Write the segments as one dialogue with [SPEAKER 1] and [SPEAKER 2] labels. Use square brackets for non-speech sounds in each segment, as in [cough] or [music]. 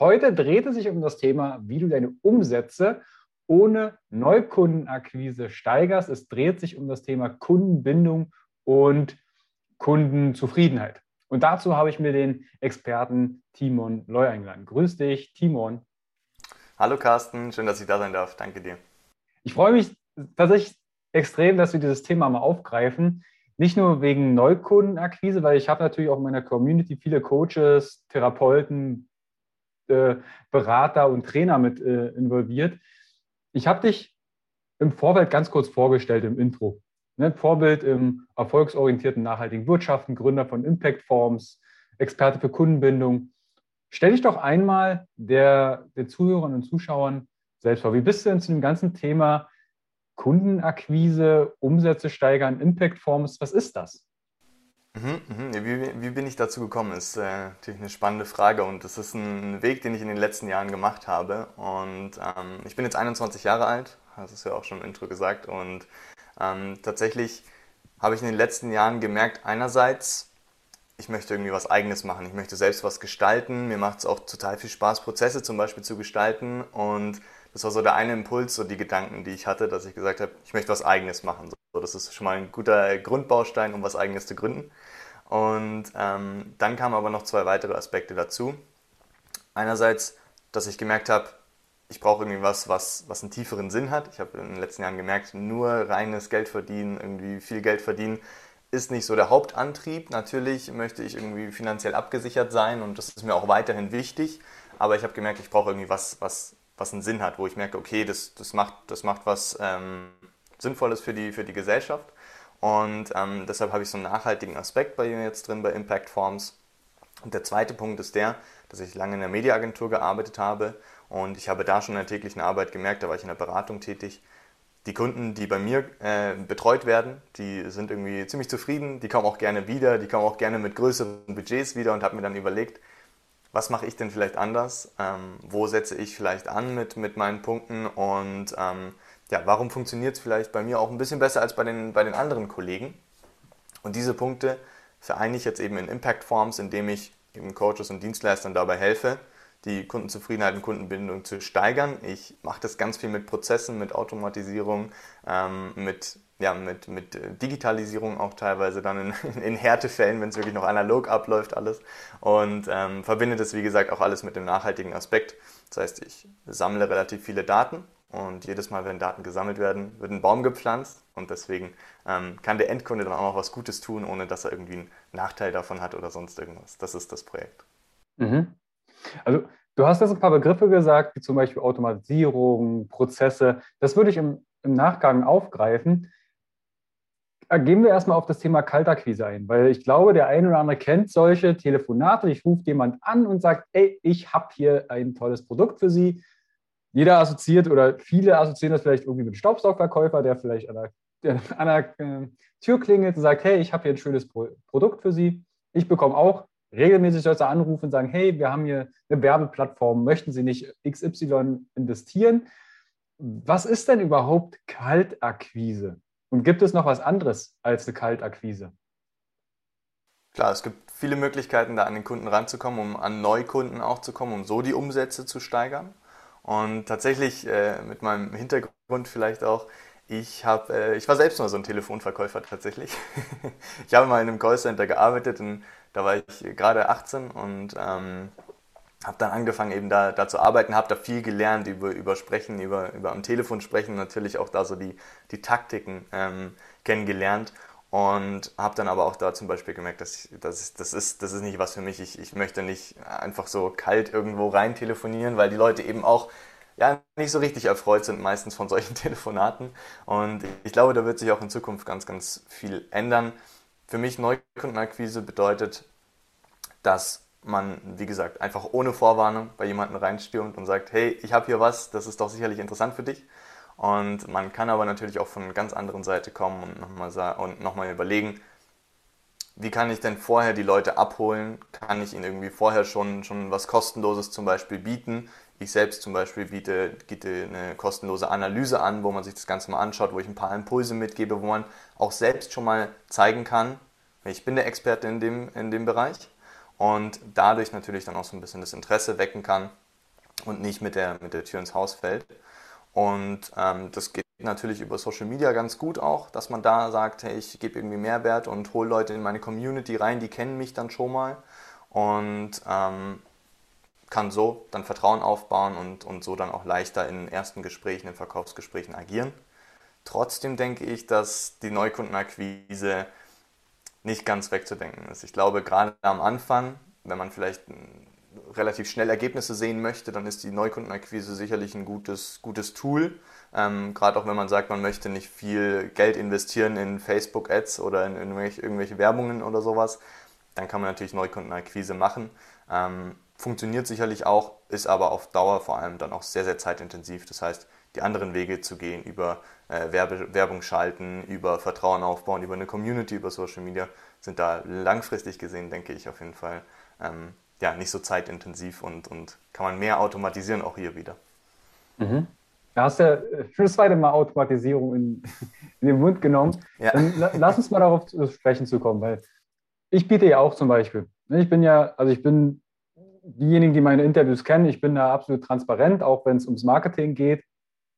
[SPEAKER 1] Heute dreht es sich um das Thema, wie du deine Umsätze ohne Neukundenakquise steigerst. Es dreht sich um das Thema Kundenbindung und Kundenzufriedenheit. Und dazu habe ich mir den Experten Timon Loy eingeladen. Grüß dich, Timon.
[SPEAKER 2] Hallo Carsten, schön, dass ich da sein darf. Danke dir.
[SPEAKER 1] Ich freue mich tatsächlich extrem, dass wir dieses Thema mal aufgreifen. Nicht nur wegen Neukundenakquise, weil ich habe natürlich auch in meiner Community viele Coaches, Therapeuten, Berater und Trainer mit äh, involviert. Ich habe dich im Vorfeld ganz kurz vorgestellt im Intro. Ne? Vorbild im erfolgsorientierten nachhaltigen Wirtschaften, Gründer von Impact Forms, Experte für Kundenbindung. Stell dich doch einmal der, der Zuhörern und Zuschauern selbst vor. Wie bist du denn zu dem ganzen Thema Kundenakquise, Umsätze steigern, Impact Forms? Was ist das?
[SPEAKER 2] Mhm, mhm. Wie, wie, bin ich dazu gekommen, ist äh, natürlich eine spannende Frage und das ist ein Weg, den ich in den letzten Jahren gemacht habe. Und ähm, ich bin jetzt 21 Jahre alt, das ist ja auch schon im Intro gesagt. Und ähm, tatsächlich habe ich in den letzten Jahren gemerkt, einerseits, ich möchte irgendwie was Eigenes machen. Ich möchte selbst was gestalten. Mir macht es auch total viel Spaß, Prozesse zum Beispiel zu gestalten. Und das war so der eine Impuls, so die Gedanken, die ich hatte, dass ich gesagt habe, ich möchte was Eigenes machen. So, das ist schon mal ein guter Grundbaustein, um was Eigenes zu gründen. Und ähm, dann kamen aber noch zwei weitere Aspekte dazu. Einerseits, dass ich gemerkt habe, ich brauche irgendwie was, was, was einen tieferen Sinn hat. Ich habe in den letzten Jahren gemerkt, nur reines Geld verdienen, irgendwie viel Geld verdienen, ist nicht so der Hauptantrieb. Natürlich möchte ich irgendwie finanziell abgesichert sein und das ist mir auch weiterhin wichtig. Aber ich habe gemerkt, ich brauche irgendwie was, was, was einen Sinn hat, wo ich merke, okay, das, das, macht, das macht was ähm, Sinnvolles für die, für die Gesellschaft. Und ähm, deshalb habe ich so einen nachhaltigen Aspekt bei mir jetzt drin bei Impact Forms. Und der zweite Punkt ist der, dass ich lange in der Mediaagentur gearbeitet habe. Und ich habe da schon in der täglichen Arbeit gemerkt, da war ich in der Beratung tätig, die Kunden, die bei mir äh, betreut werden, die sind irgendwie ziemlich zufrieden, die kommen auch gerne wieder, die kommen auch gerne mit größeren Budgets wieder und habe mir dann überlegt, was mache ich denn vielleicht anders, ähm, wo setze ich vielleicht an mit, mit meinen Punkten? Und ähm, ja, warum funktioniert es vielleicht bei mir auch ein bisschen besser als bei den, bei den anderen Kollegen. Und diese Punkte vereine ich jetzt eben in Impact Forms, indem ich eben Coaches und Dienstleistern dabei helfe, die Kundenzufriedenheit und Kundenbindung zu steigern. Ich mache das ganz viel mit Prozessen, mit Automatisierung, ähm, mit, ja, mit, mit Digitalisierung auch teilweise dann in, [laughs] in Härtefällen, wenn es wirklich noch analog abläuft alles. Und ähm, verbinde das, wie gesagt, auch alles mit dem nachhaltigen Aspekt. Das heißt, ich sammle relativ viele Daten und jedes Mal, wenn Daten gesammelt werden, wird ein Baum gepflanzt und deswegen ähm, kann der Endkunde dann auch noch was Gutes tun, ohne dass er irgendwie einen Nachteil davon hat oder sonst irgendwas. Das ist das Projekt.
[SPEAKER 1] Mhm. Also du hast jetzt ein paar Begriffe gesagt, wie zum Beispiel Automatisierung, Prozesse. Das würde ich im, im Nachgang aufgreifen. Äh, gehen wir erstmal auf das Thema Kaltakquise ein, weil ich glaube, der eine oder andere kennt solche Telefonate. Ich rufe jemand an und sage, ey, ich habe hier ein tolles Produkt für Sie. Jeder assoziiert oder viele assoziieren das vielleicht irgendwie mit einem Staubsaugverkäufer, der vielleicht an der, der, an der äh, Tür klingelt und sagt, hey, ich habe hier ein schönes Pro Produkt für Sie. Ich bekomme auch regelmäßig Leute anrufen und sagen, hey, wir haben hier eine Werbeplattform, möchten Sie nicht XY investieren? Was ist denn überhaupt Kaltakquise? Und gibt es noch was anderes als eine Kaltakquise?
[SPEAKER 2] Klar, es gibt viele Möglichkeiten, da an den Kunden ranzukommen, um an Neukunden auch zu kommen, um so die Umsätze zu steigern. Und tatsächlich äh, mit meinem Hintergrund vielleicht auch, ich, hab, äh, ich war selbst mal so ein Telefonverkäufer tatsächlich. [laughs] ich habe mal in einem Callcenter gearbeitet, und da war ich gerade 18 und ähm, habe dann angefangen eben da, da zu arbeiten, habe da viel gelernt über, über Sprechen, über, über am Telefon sprechen, natürlich auch da so die, die Taktiken ähm, kennengelernt und habe dann aber auch da zum Beispiel gemerkt, dass ich, das, ist, das, ist, das ist nicht was für mich. Ich, ich möchte nicht einfach so kalt irgendwo rein telefonieren, weil die Leute eben auch ja, nicht so richtig erfreut sind meistens von solchen [laughs] Telefonaten. Und ich glaube, da wird sich auch in Zukunft ganz, ganz viel ändern. Für mich Neukundenakquise bedeutet, dass man, wie gesagt, einfach ohne Vorwarnung bei jemanden reinstürmt und sagt, hey, ich habe hier was, das ist doch sicherlich interessant für dich. Und man kann aber natürlich auch von einer ganz anderen Seite kommen und nochmal noch überlegen, wie kann ich denn vorher die Leute abholen? Kann ich ihnen irgendwie vorher schon, schon was Kostenloses zum Beispiel bieten? Ich selbst zum Beispiel biete, biete eine kostenlose Analyse an, wo man sich das Ganze mal anschaut, wo ich ein paar Impulse mitgebe, wo man auch selbst schon mal zeigen kann, ich bin der Experte in dem, in dem Bereich und dadurch natürlich dann auch so ein bisschen das Interesse wecken kann und nicht mit der, mit der Tür ins Haus fällt. Und ähm, das geht natürlich über Social Media ganz gut auch, dass man da sagt, hey, ich gebe irgendwie Mehrwert und hole Leute in meine Community rein, die kennen mich dann schon mal und ähm, kann so dann Vertrauen aufbauen und, und so dann auch leichter in ersten Gesprächen, in Verkaufsgesprächen agieren. Trotzdem denke ich, dass die Neukundenakquise nicht ganz wegzudenken ist. Ich glaube, gerade am Anfang, wenn man vielleicht relativ schnell Ergebnisse sehen möchte, dann ist die Neukundenakquise sicherlich ein gutes, gutes Tool. Ähm, Gerade auch wenn man sagt, man möchte nicht viel Geld investieren in Facebook-Ads oder in irgendwelche, irgendwelche, Werbungen oder sowas, dann kann man natürlich Neukundenakquise machen. Ähm, funktioniert sicherlich auch, ist aber auf Dauer vor allem dann auch sehr, sehr zeitintensiv. Das heißt, die anderen Wege zu gehen, über äh, Werbe, Werbung schalten, über Vertrauen aufbauen, über eine Community, über Social Media, sind da langfristig gesehen, denke ich, auf jeden Fall ähm, ja, nicht so zeitintensiv und, und kann man mehr automatisieren auch hier wieder.
[SPEAKER 1] Mhm. Da hast du ja für das zweite Mal Automatisierung in, in den Mund genommen. Ja. Dann lass uns mal darauf zu sprechen zu kommen, weil ich biete ja auch zum Beispiel. Ne, ich bin ja, also ich bin diejenigen, die meine Interviews kennen, ich bin da absolut transparent, auch wenn es ums Marketing geht.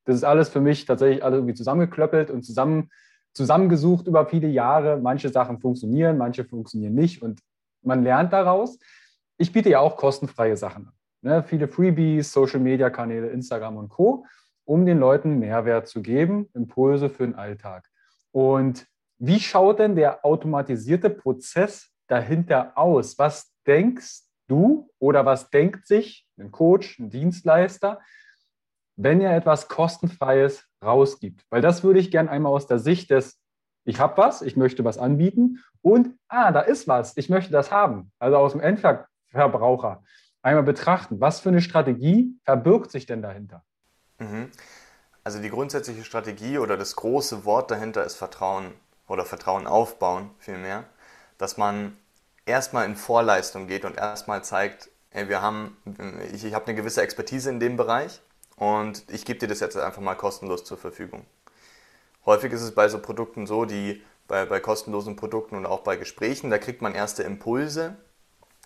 [SPEAKER 1] Das ist alles für mich tatsächlich alles irgendwie zusammengeklöppelt und zusammen, zusammengesucht über viele Jahre. Manche Sachen funktionieren, manche funktionieren nicht und man lernt daraus ich biete ja auch kostenfreie Sachen an. Ne? Viele Freebies, Social-Media-Kanäle, Instagram und Co., um den Leuten Mehrwert zu geben, Impulse für den Alltag. Und wie schaut denn der automatisierte Prozess dahinter aus? Was denkst du oder was denkt sich ein Coach, ein Dienstleister, wenn er etwas kostenfreies rausgibt? Weil das würde ich gerne einmal aus der Sicht des, ich habe was, ich möchte was anbieten und, ah, da ist was, ich möchte das haben. Also aus dem Endver Verbraucher einmal betrachten. Was für eine Strategie verbirgt sich denn dahinter?
[SPEAKER 2] Mhm. Also die grundsätzliche Strategie oder das große Wort dahinter ist Vertrauen oder Vertrauen aufbauen vielmehr, dass man erstmal in Vorleistung geht und erstmal zeigt, ey, wir haben, ich, ich habe eine gewisse Expertise in dem Bereich und ich gebe dir das jetzt einfach mal kostenlos zur Verfügung. Häufig ist es bei so Produkten so, die bei, bei kostenlosen Produkten und auch bei Gesprächen, da kriegt man erste Impulse,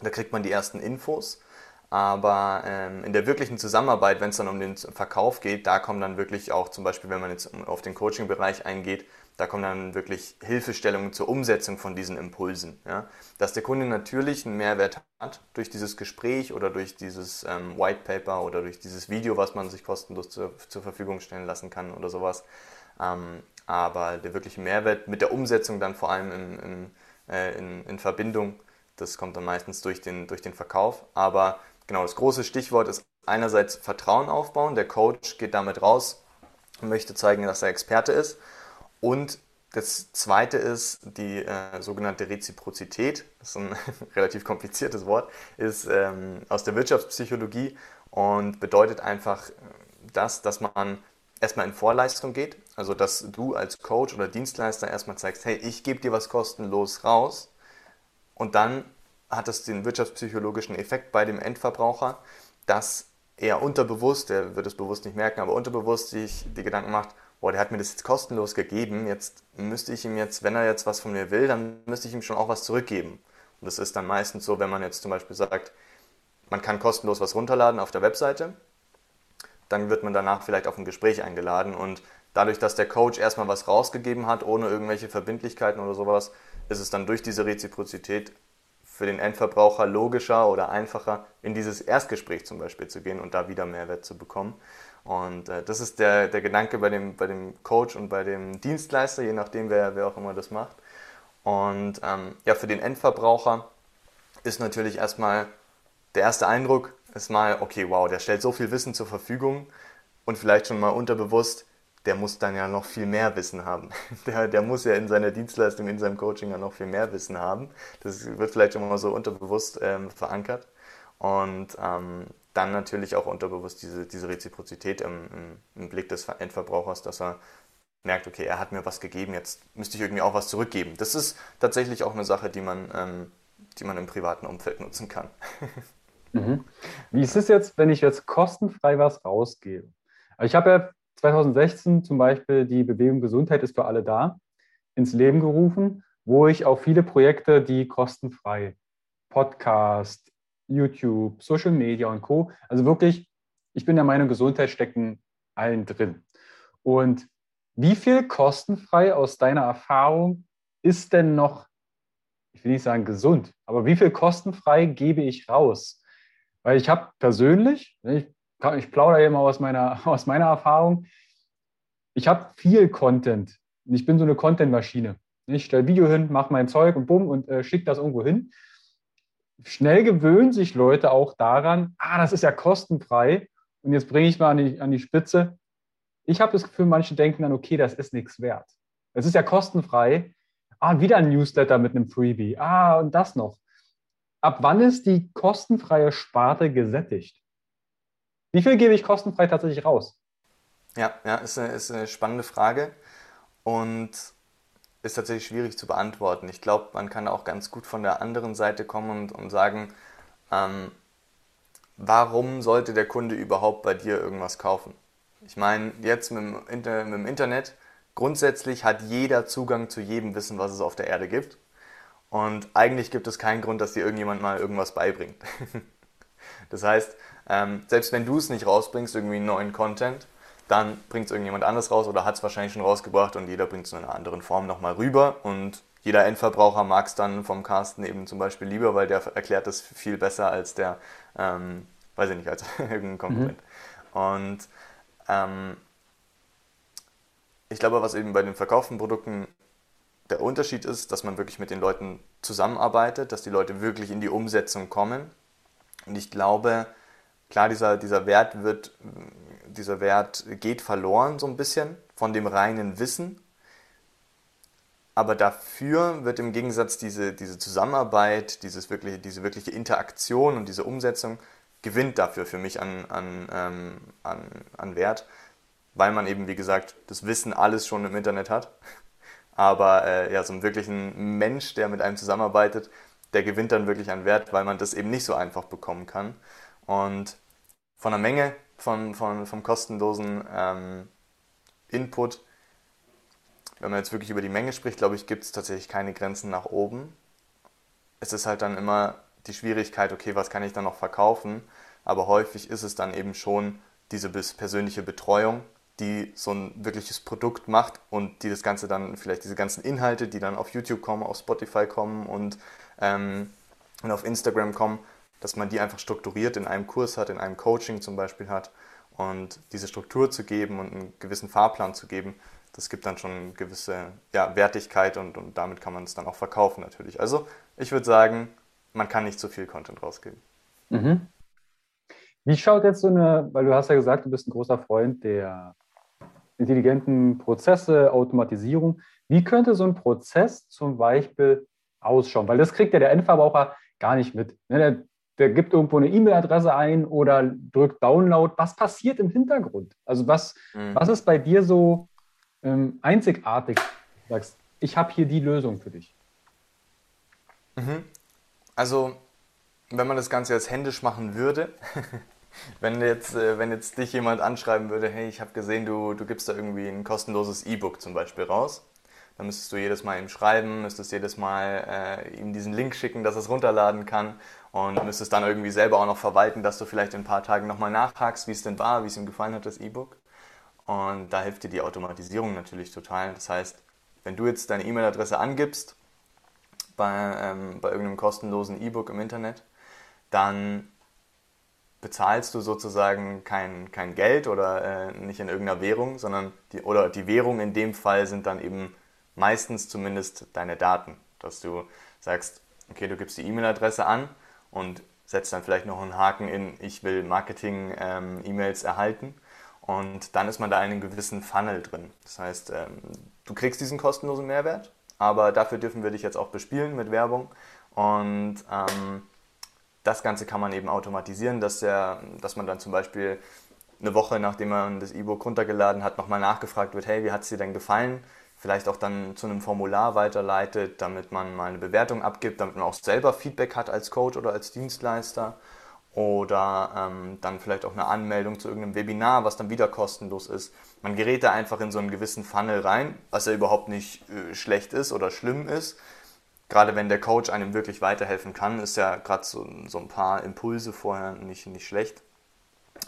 [SPEAKER 2] da kriegt man die ersten Infos. Aber ähm, in der wirklichen Zusammenarbeit, wenn es dann um den Verkauf geht, da kommen dann wirklich auch zum Beispiel, wenn man jetzt auf den Coaching-Bereich eingeht, da kommen dann wirklich Hilfestellungen zur Umsetzung von diesen Impulsen. Ja? Dass der Kunde natürlich einen Mehrwert hat durch dieses Gespräch oder durch dieses ähm, White Paper oder durch dieses Video, was man sich kostenlos zur, zur Verfügung stellen lassen kann oder sowas. Ähm, aber der wirkliche Mehrwert mit der Umsetzung dann vor allem in, in, äh, in, in Verbindung das kommt dann meistens durch den, durch den Verkauf. Aber genau, das große Stichwort ist einerseits Vertrauen aufbauen. Der Coach geht damit raus und möchte zeigen, dass er Experte ist. Und das zweite ist die äh, sogenannte Reziprozität. Das ist ein [laughs] relativ kompliziertes Wort, ist ähm, aus der Wirtschaftspsychologie und bedeutet einfach das, dass man erstmal in Vorleistung geht. Also, dass du als Coach oder Dienstleister erstmal zeigst, hey, ich gebe dir was kostenlos raus und dann hat das den wirtschaftspsychologischen Effekt bei dem Endverbraucher, dass er unterbewusst, der wird es bewusst nicht merken, aber unterbewusst sich die Gedanken macht, boah, der hat mir das jetzt kostenlos gegeben, jetzt müsste ich ihm jetzt, wenn er jetzt was von mir will, dann müsste ich ihm schon auch was zurückgeben. Und das ist dann meistens so, wenn man jetzt zum Beispiel sagt, man kann kostenlos was runterladen auf der Webseite, dann wird man danach vielleicht auf ein Gespräch eingeladen und dadurch, dass der Coach erstmal was rausgegeben hat, ohne irgendwelche Verbindlichkeiten oder sowas, ist es dann durch diese Reziprozität für den Endverbraucher logischer oder einfacher, in dieses Erstgespräch zum Beispiel zu gehen und da wieder Mehrwert zu bekommen. Und äh, das ist der, der Gedanke bei dem, bei dem Coach und bei dem Dienstleister, je nachdem, wer, wer auch immer das macht. Und ähm, ja, für den Endverbraucher ist natürlich erstmal der erste Eindruck, ist mal, okay, wow, der stellt so viel Wissen zur Verfügung und vielleicht schon mal unterbewusst, der muss dann ja noch viel mehr Wissen haben. [laughs] Der, der muss ja in seiner Dienstleistung, in seinem Coaching ja noch viel mehr Wissen haben. Das wird vielleicht schon mal so unterbewusst ähm, verankert. Und ähm, dann natürlich auch unterbewusst diese, diese Reziprozität im, im, im, Blick des Endverbrauchers, dass er merkt, okay, er hat mir was gegeben, jetzt müsste ich irgendwie auch was zurückgeben. Das ist tatsächlich auch eine Sache, die man, ähm, die man im privaten Umfeld nutzen kann. [laughs]
[SPEAKER 1] Mhm. Wie ist es jetzt, wenn ich jetzt kostenfrei was rausgebe? Ich habe ja 2016 zum Beispiel die Bewegung Gesundheit ist für alle da ins Leben gerufen, wo ich auch viele Projekte, die kostenfrei, Podcast, YouTube, Social Media und Co. Also wirklich, ich bin der Meinung, Gesundheit stecken allen drin. Und wie viel kostenfrei aus deiner Erfahrung ist denn noch, ich will nicht sagen gesund, aber wie viel kostenfrei gebe ich raus? Weil ich habe persönlich, ich ich plaudere hier mal aus meiner, [laughs] aus meiner Erfahrung. Ich habe viel Content. Ich bin so eine Content-Maschine. Ich stelle Video hin, mache mein Zeug und bumm und äh, schicke das irgendwo hin. Schnell gewöhnen sich Leute auch daran, ah, das ist ja kostenfrei und jetzt bringe ich mal an die, an die Spitze. Ich habe das Gefühl, manche denken dann, okay, das ist nichts wert. Es ist ja kostenfrei. Ah, wieder ein Newsletter mit einem Freebie. Ah, und das noch. Ab wann ist die kostenfreie Sparte gesättigt? Wie viel gebe ich kostenfrei tatsächlich raus?
[SPEAKER 2] Ja, ja, ist eine, ist eine spannende Frage und ist tatsächlich schwierig zu beantworten. Ich glaube, man kann auch ganz gut von der anderen Seite kommen und, und sagen, ähm, warum sollte der Kunde überhaupt bei dir irgendwas kaufen? Ich meine, jetzt mit dem, Inter mit dem Internet, grundsätzlich hat jeder Zugang zu jedem Wissen, was es auf der Erde gibt. Und eigentlich gibt es keinen Grund, dass dir irgendjemand mal irgendwas beibringt. [laughs] das heißt, ähm, selbst wenn du es nicht rausbringst, irgendwie einen neuen Content, dann bringt es irgendjemand anders raus oder hat es wahrscheinlich schon rausgebracht und jeder bringt es in einer anderen Form nochmal rüber und jeder Endverbraucher mag es dann vom Carsten eben zum Beispiel lieber, weil der erklärt das viel besser als der, ähm, weiß ich nicht, als [laughs] irgendein Konkurrent. Mhm. Und ähm, ich glaube, was eben bei den verkauften Produkten der Unterschied ist, dass man wirklich mit den Leuten zusammenarbeitet, dass die Leute wirklich in die Umsetzung kommen. Und ich glaube, klar, dieser, dieser Wert wird, dieser Wert geht verloren so ein bisschen von dem reinen Wissen. Aber dafür wird im Gegensatz diese, diese Zusammenarbeit, dieses wirkliche, diese wirkliche Interaktion und diese Umsetzung gewinnt dafür für mich an, an, ähm, an, an Wert, weil man eben, wie gesagt, das Wissen alles schon im Internet hat. Aber äh, ja, so einen wirklichen Mensch, der mit einem zusammenarbeitet, der gewinnt dann wirklich an Wert, weil man das eben nicht so einfach bekommen kann. Und von der Menge von, von, vom kostenlosen ähm, Input, wenn man jetzt wirklich über die Menge spricht, glaube ich, gibt es tatsächlich keine Grenzen nach oben. Es ist halt dann immer die Schwierigkeit, okay, was kann ich dann noch verkaufen? Aber häufig ist es dann eben schon diese persönliche Betreuung, die so ein wirkliches Produkt macht und die das Ganze dann, vielleicht diese ganzen Inhalte, die dann auf YouTube kommen, auf Spotify kommen und, ähm, und auf Instagram kommen, dass man die einfach strukturiert in einem Kurs hat, in einem Coaching zum Beispiel hat. Und diese Struktur zu geben und einen gewissen Fahrplan zu geben, das gibt dann schon eine gewisse ja, Wertigkeit und, und damit kann man es dann auch verkaufen natürlich. Also ich würde sagen, man kann nicht zu viel Content rausgeben.
[SPEAKER 1] Mhm. Wie schaut jetzt so eine, weil du hast ja gesagt, du bist ein großer Freund der intelligenten Prozesse, Automatisierung. Wie könnte so ein Prozess zum Beispiel ausschauen? Weil das kriegt ja der Endverbraucher gar nicht mit. Ne, der der gibt irgendwo eine E-Mail-Adresse ein oder drückt Download. Was passiert im Hintergrund? Also was, mhm. was ist bei dir so ähm, einzigartig? Du sagst, ich habe hier die Lösung für dich.
[SPEAKER 2] Mhm. Also, wenn man das Ganze jetzt händisch machen würde, [laughs] wenn jetzt, äh, wenn jetzt dich jemand anschreiben würde, hey, ich habe gesehen, du, du gibst da irgendwie ein kostenloses E-Book zum Beispiel raus, dann müsstest du jedes Mal ihm schreiben, müsstest jedes Mal äh, ihm diesen Link schicken, dass er es runterladen kann und müsstest dann irgendwie selber auch noch verwalten, dass du vielleicht in ein paar Tagen nochmal nachhakst, wie es denn war, wie es ihm gefallen hat, das E-Book. Und da hilft dir die Automatisierung natürlich total. Das heißt, wenn du jetzt deine E-Mail-Adresse angibst bei, ähm, bei irgendeinem kostenlosen E-Book im Internet, dann bezahlst du sozusagen kein, kein Geld oder äh, nicht in irgendeiner Währung, sondern die, oder die Währung in dem Fall sind dann eben meistens zumindest deine Daten. Dass du sagst, okay, du gibst die E-Mail-Adresse an und setzt dann vielleicht noch einen Haken in, ich will Marketing-E-Mails ähm, erhalten. Und dann ist man da in einem gewissen Funnel drin. Das heißt, ähm, du kriegst diesen kostenlosen Mehrwert, aber dafür dürfen wir dich jetzt auch bespielen mit Werbung. Und ähm, das Ganze kann man eben automatisieren, dass, der, dass man dann zum Beispiel eine Woche, nachdem man das E-Book runtergeladen hat, nochmal nachgefragt wird, hey, wie hat es dir denn gefallen? Vielleicht auch dann zu einem Formular weiterleitet, damit man mal eine Bewertung abgibt, damit man auch selber Feedback hat als Coach oder als Dienstleister. Oder ähm, dann vielleicht auch eine Anmeldung zu irgendeinem Webinar, was dann wieder kostenlos ist. Man gerät da einfach in so einen gewissen Funnel rein, was ja überhaupt nicht äh, schlecht ist oder schlimm ist, gerade wenn der Coach einem wirklich weiterhelfen kann, ist ja gerade so, so ein paar Impulse vorher nicht, nicht schlecht.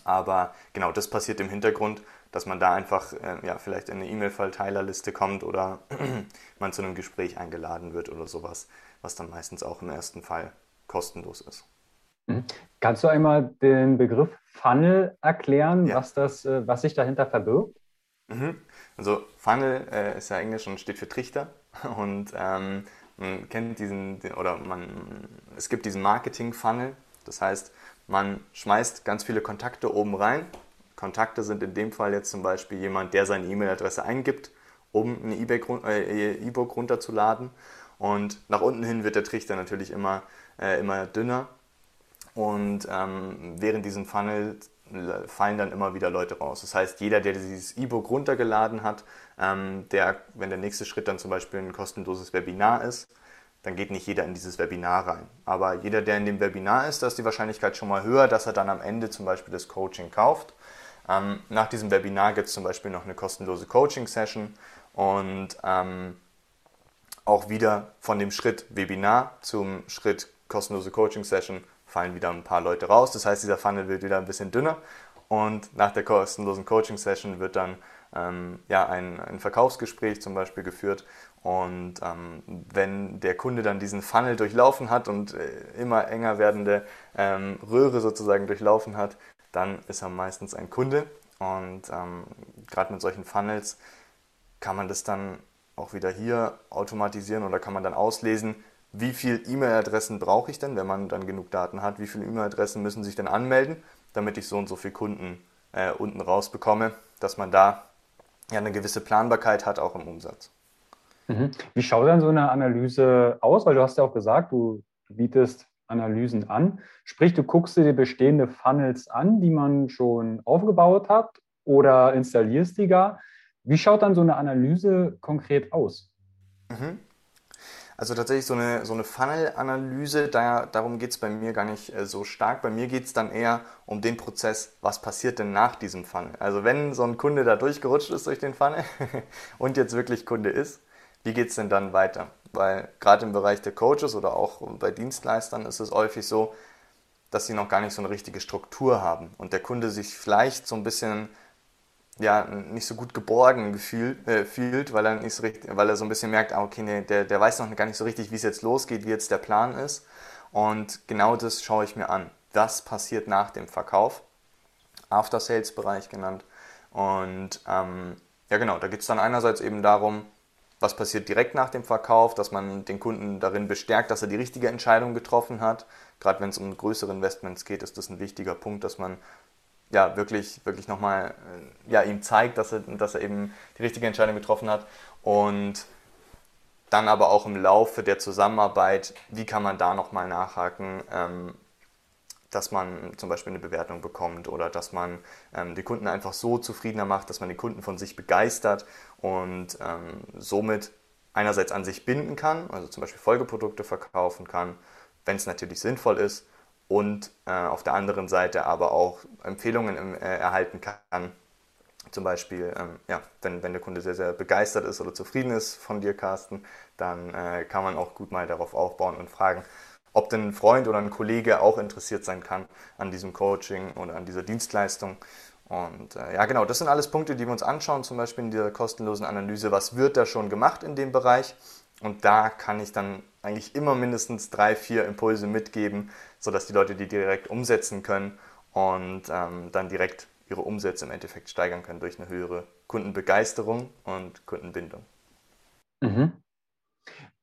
[SPEAKER 2] Aber genau, das passiert im Hintergrund, dass man da einfach äh, ja, vielleicht in eine E-Mail-Verteilerliste kommt oder [clears throat] man zu einem Gespräch eingeladen wird oder sowas, was dann meistens auch im ersten Fall kostenlos ist.
[SPEAKER 1] Mhm. Kannst du einmal den Begriff Funnel erklären, ja. was, das, äh, was sich dahinter verbirgt?
[SPEAKER 2] Mhm. Also Funnel äh, ist ja Englisch und steht für Trichter [laughs] und ähm, man kennt diesen, oder man, es gibt diesen Marketing-Funnel. Das heißt, man schmeißt ganz viele Kontakte oben rein. Kontakte sind in dem Fall jetzt zum Beispiel jemand, der seine E-Mail-Adresse eingibt, um ein äh, E-Book runterzuladen. Und nach unten hin wird der Trichter natürlich immer, äh, immer dünner. Und ähm, während diesem Funnel fallen dann immer wieder Leute raus. Das heißt, jeder, der dieses E-Book runtergeladen hat, ähm, der, wenn der nächste Schritt dann zum Beispiel ein kostenloses Webinar ist, dann geht nicht jeder in dieses Webinar rein. Aber jeder, der in dem Webinar ist, da ist die Wahrscheinlichkeit schon mal höher, dass er dann am Ende zum Beispiel das Coaching kauft. Ähm, nach diesem Webinar gibt es zum Beispiel noch eine kostenlose Coaching-Session und ähm, auch wieder von dem Schritt Webinar zum Schritt kostenlose Coaching-Session fallen wieder ein paar Leute raus. Das heißt, dieser Funnel wird wieder ein bisschen dünner und nach der kostenlosen Coaching-Session wird dann ähm, ja, ein, ein, Verkaufsgespräch zum Beispiel geführt. Und ähm, wenn der Kunde dann diesen Funnel durchlaufen hat und äh, immer enger werdende ähm, Röhre sozusagen durchlaufen hat, dann ist er meistens ein Kunde. Und ähm, gerade mit solchen Funnels kann man das dann auch wieder hier automatisieren oder kann man dann auslesen, wie viele E-Mail-Adressen brauche ich denn, wenn man dann genug Daten hat, wie viele E-Mail-Adressen müssen sich denn anmelden, damit ich so und so viele Kunden äh, unten rausbekomme, dass man da ja eine gewisse Planbarkeit hat, auch im Umsatz.
[SPEAKER 1] Mhm. Wie schaut dann so eine Analyse aus? Weil du hast ja auch gesagt, du bietest Analysen an. Sprich, du guckst dir bestehende Funnels an, die man schon aufgebaut hat oder installierst die gar. Wie schaut dann so eine Analyse konkret aus?
[SPEAKER 2] Mhm. Also tatsächlich so eine, so eine Funnel-Analyse, da, darum geht es bei mir gar nicht äh, so stark. Bei mir geht es dann eher um den Prozess, was passiert denn nach diesem Funnel. Also wenn so ein Kunde da durchgerutscht ist durch den Funnel [laughs] und jetzt wirklich Kunde ist, wie geht es denn dann weiter? Weil gerade im Bereich der Coaches oder auch bei Dienstleistern ist es häufig so, dass sie noch gar nicht so eine richtige Struktur haben und der Kunde sich vielleicht so ein bisschen ja, nicht so gut geborgen gefühlt, äh, fühlt, weil er, nicht so richtig, weil er so ein bisschen merkt, ah, okay, nee, der, der weiß noch gar nicht so richtig, wie es jetzt losgeht, wie jetzt der Plan ist. Und genau das schaue ich mir an. Was passiert nach dem Verkauf? After-Sales-Bereich genannt. Und ähm, ja, genau, da geht es dann einerseits eben darum, was passiert direkt nach dem Verkauf, dass man den Kunden darin bestärkt, dass er die richtige Entscheidung getroffen hat. Gerade wenn es um größere Investments geht, ist das ein wichtiger Punkt, dass man ja, wirklich, wirklich nochmal äh, ja, ihm zeigt, dass er, dass er eben die richtige Entscheidung getroffen hat. Und dann aber auch im Laufe der Zusammenarbeit, wie kann man da nochmal nachhaken, ähm, dass man zum Beispiel eine Bewertung bekommt oder dass man ähm, die Kunden einfach so zufriedener macht, dass man die Kunden von sich begeistert und ähm, somit einerseits an sich binden kann, also zum Beispiel Folgeprodukte verkaufen kann, wenn es natürlich sinnvoll ist und äh, auf der anderen Seite aber auch Empfehlungen im, äh, erhalten kann. Zum Beispiel, ähm, ja, wenn, wenn der Kunde sehr, sehr begeistert ist oder zufrieden ist von dir, Carsten, dann äh, kann man auch gut mal darauf aufbauen und fragen, ob denn ein Freund oder ein Kollege auch interessiert sein kann an diesem Coaching oder an dieser Dienstleistung. Und äh, ja, genau, das sind alles Punkte, die wir uns anschauen, zum Beispiel in dieser kostenlosen Analyse. Was wird da schon gemacht in dem Bereich? Und da kann ich dann eigentlich immer mindestens drei, vier Impulse mitgeben, sodass die Leute die direkt umsetzen können und ähm, dann direkt ihre Umsätze im Endeffekt steigern können durch eine höhere Kundenbegeisterung und Kundenbindung.
[SPEAKER 1] Mhm.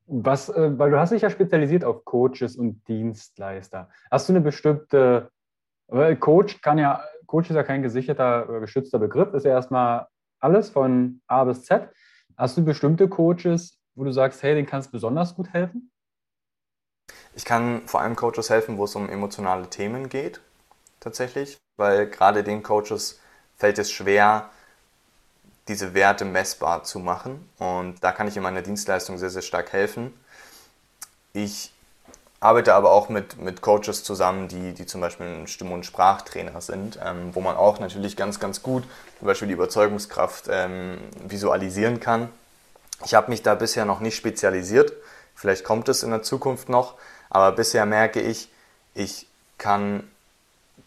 [SPEAKER 1] Was, äh, weil du hast dich ja spezialisiert auf Coaches und Dienstleister. Hast du eine bestimmte, weil Coach kann ja, Coach ist ja kein gesicherter oder geschützter Begriff, ist ja erstmal alles von A bis Z. Hast du bestimmte Coaches, wo du sagst, hey, den kannst du besonders gut helfen?
[SPEAKER 2] Ich kann vor allem Coaches helfen, wo es um emotionale Themen geht, tatsächlich, weil gerade den Coaches fällt es schwer, diese Werte messbar zu machen. Und da kann ich in meiner Dienstleistung sehr, sehr stark helfen. Ich arbeite aber auch mit, mit Coaches zusammen, die, die zum Beispiel ein Stimm- und Sprachtrainer sind, ähm, wo man auch natürlich ganz, ganz gut zum Beispiel die Überzeugungskraft ähm, visualisieren kann. Ich habe mich da bisher noch nicht spezialisiert. Vielleicht kommt es in der Zukunft noch. Aber bisher merke ich, ich kann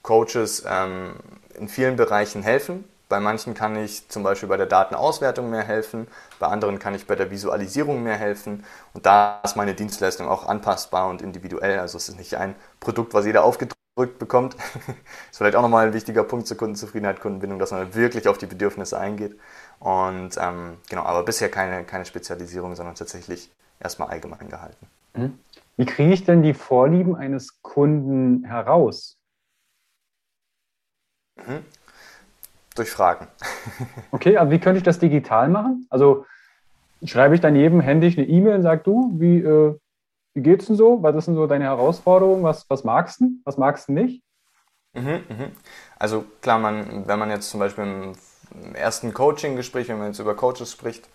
[SPEAKER 2] Coaches ähm, in vielen Bereichen helfen. Bei manchen kann ich zum Beispiel bei der Datenauswertung mehr helfen, bei anderen kann ich bei der Visualisierung mehr helfen und da ist meine Dienstleistung auch anpassbar und individuell. Also es ist nicht ein Produkt, was jeder aufgedrückt bekommt. [laughs] ist vielleicht auch nochmal ein wichtiger Punkt zur Kundenzufriedenheit, Kundenbindung, dass man wirklich auf die Bedürfnisse eingeht. Und ähm, genau, aber bisher keine, keine Spezialisierung, sondern tatsächlich erstmal allgemein gehalten.
[SPEAKER 1] Mhm. Wie kriege ich denn die Vorlieben eines Kunden heraus?
[SPEAKER 2] Durch Fragen. [laughs]
[SPEAKER 1] okay, aber wie könnte ich das digital machen? Also schreibe ich dann jedem händisch eine E-Mail und sage du, wie, äh, wie geht's denn so? Was ist denn so deine Herausforderung? Was, was magst du? Was magst du nicht?
[SPEAKER 2] Mhm, mhm. Also klar, man, wenn man jetzt zum Beispiel im, im ersten Coaching-Gespräch, wenn man jetzt über Coaches spricht,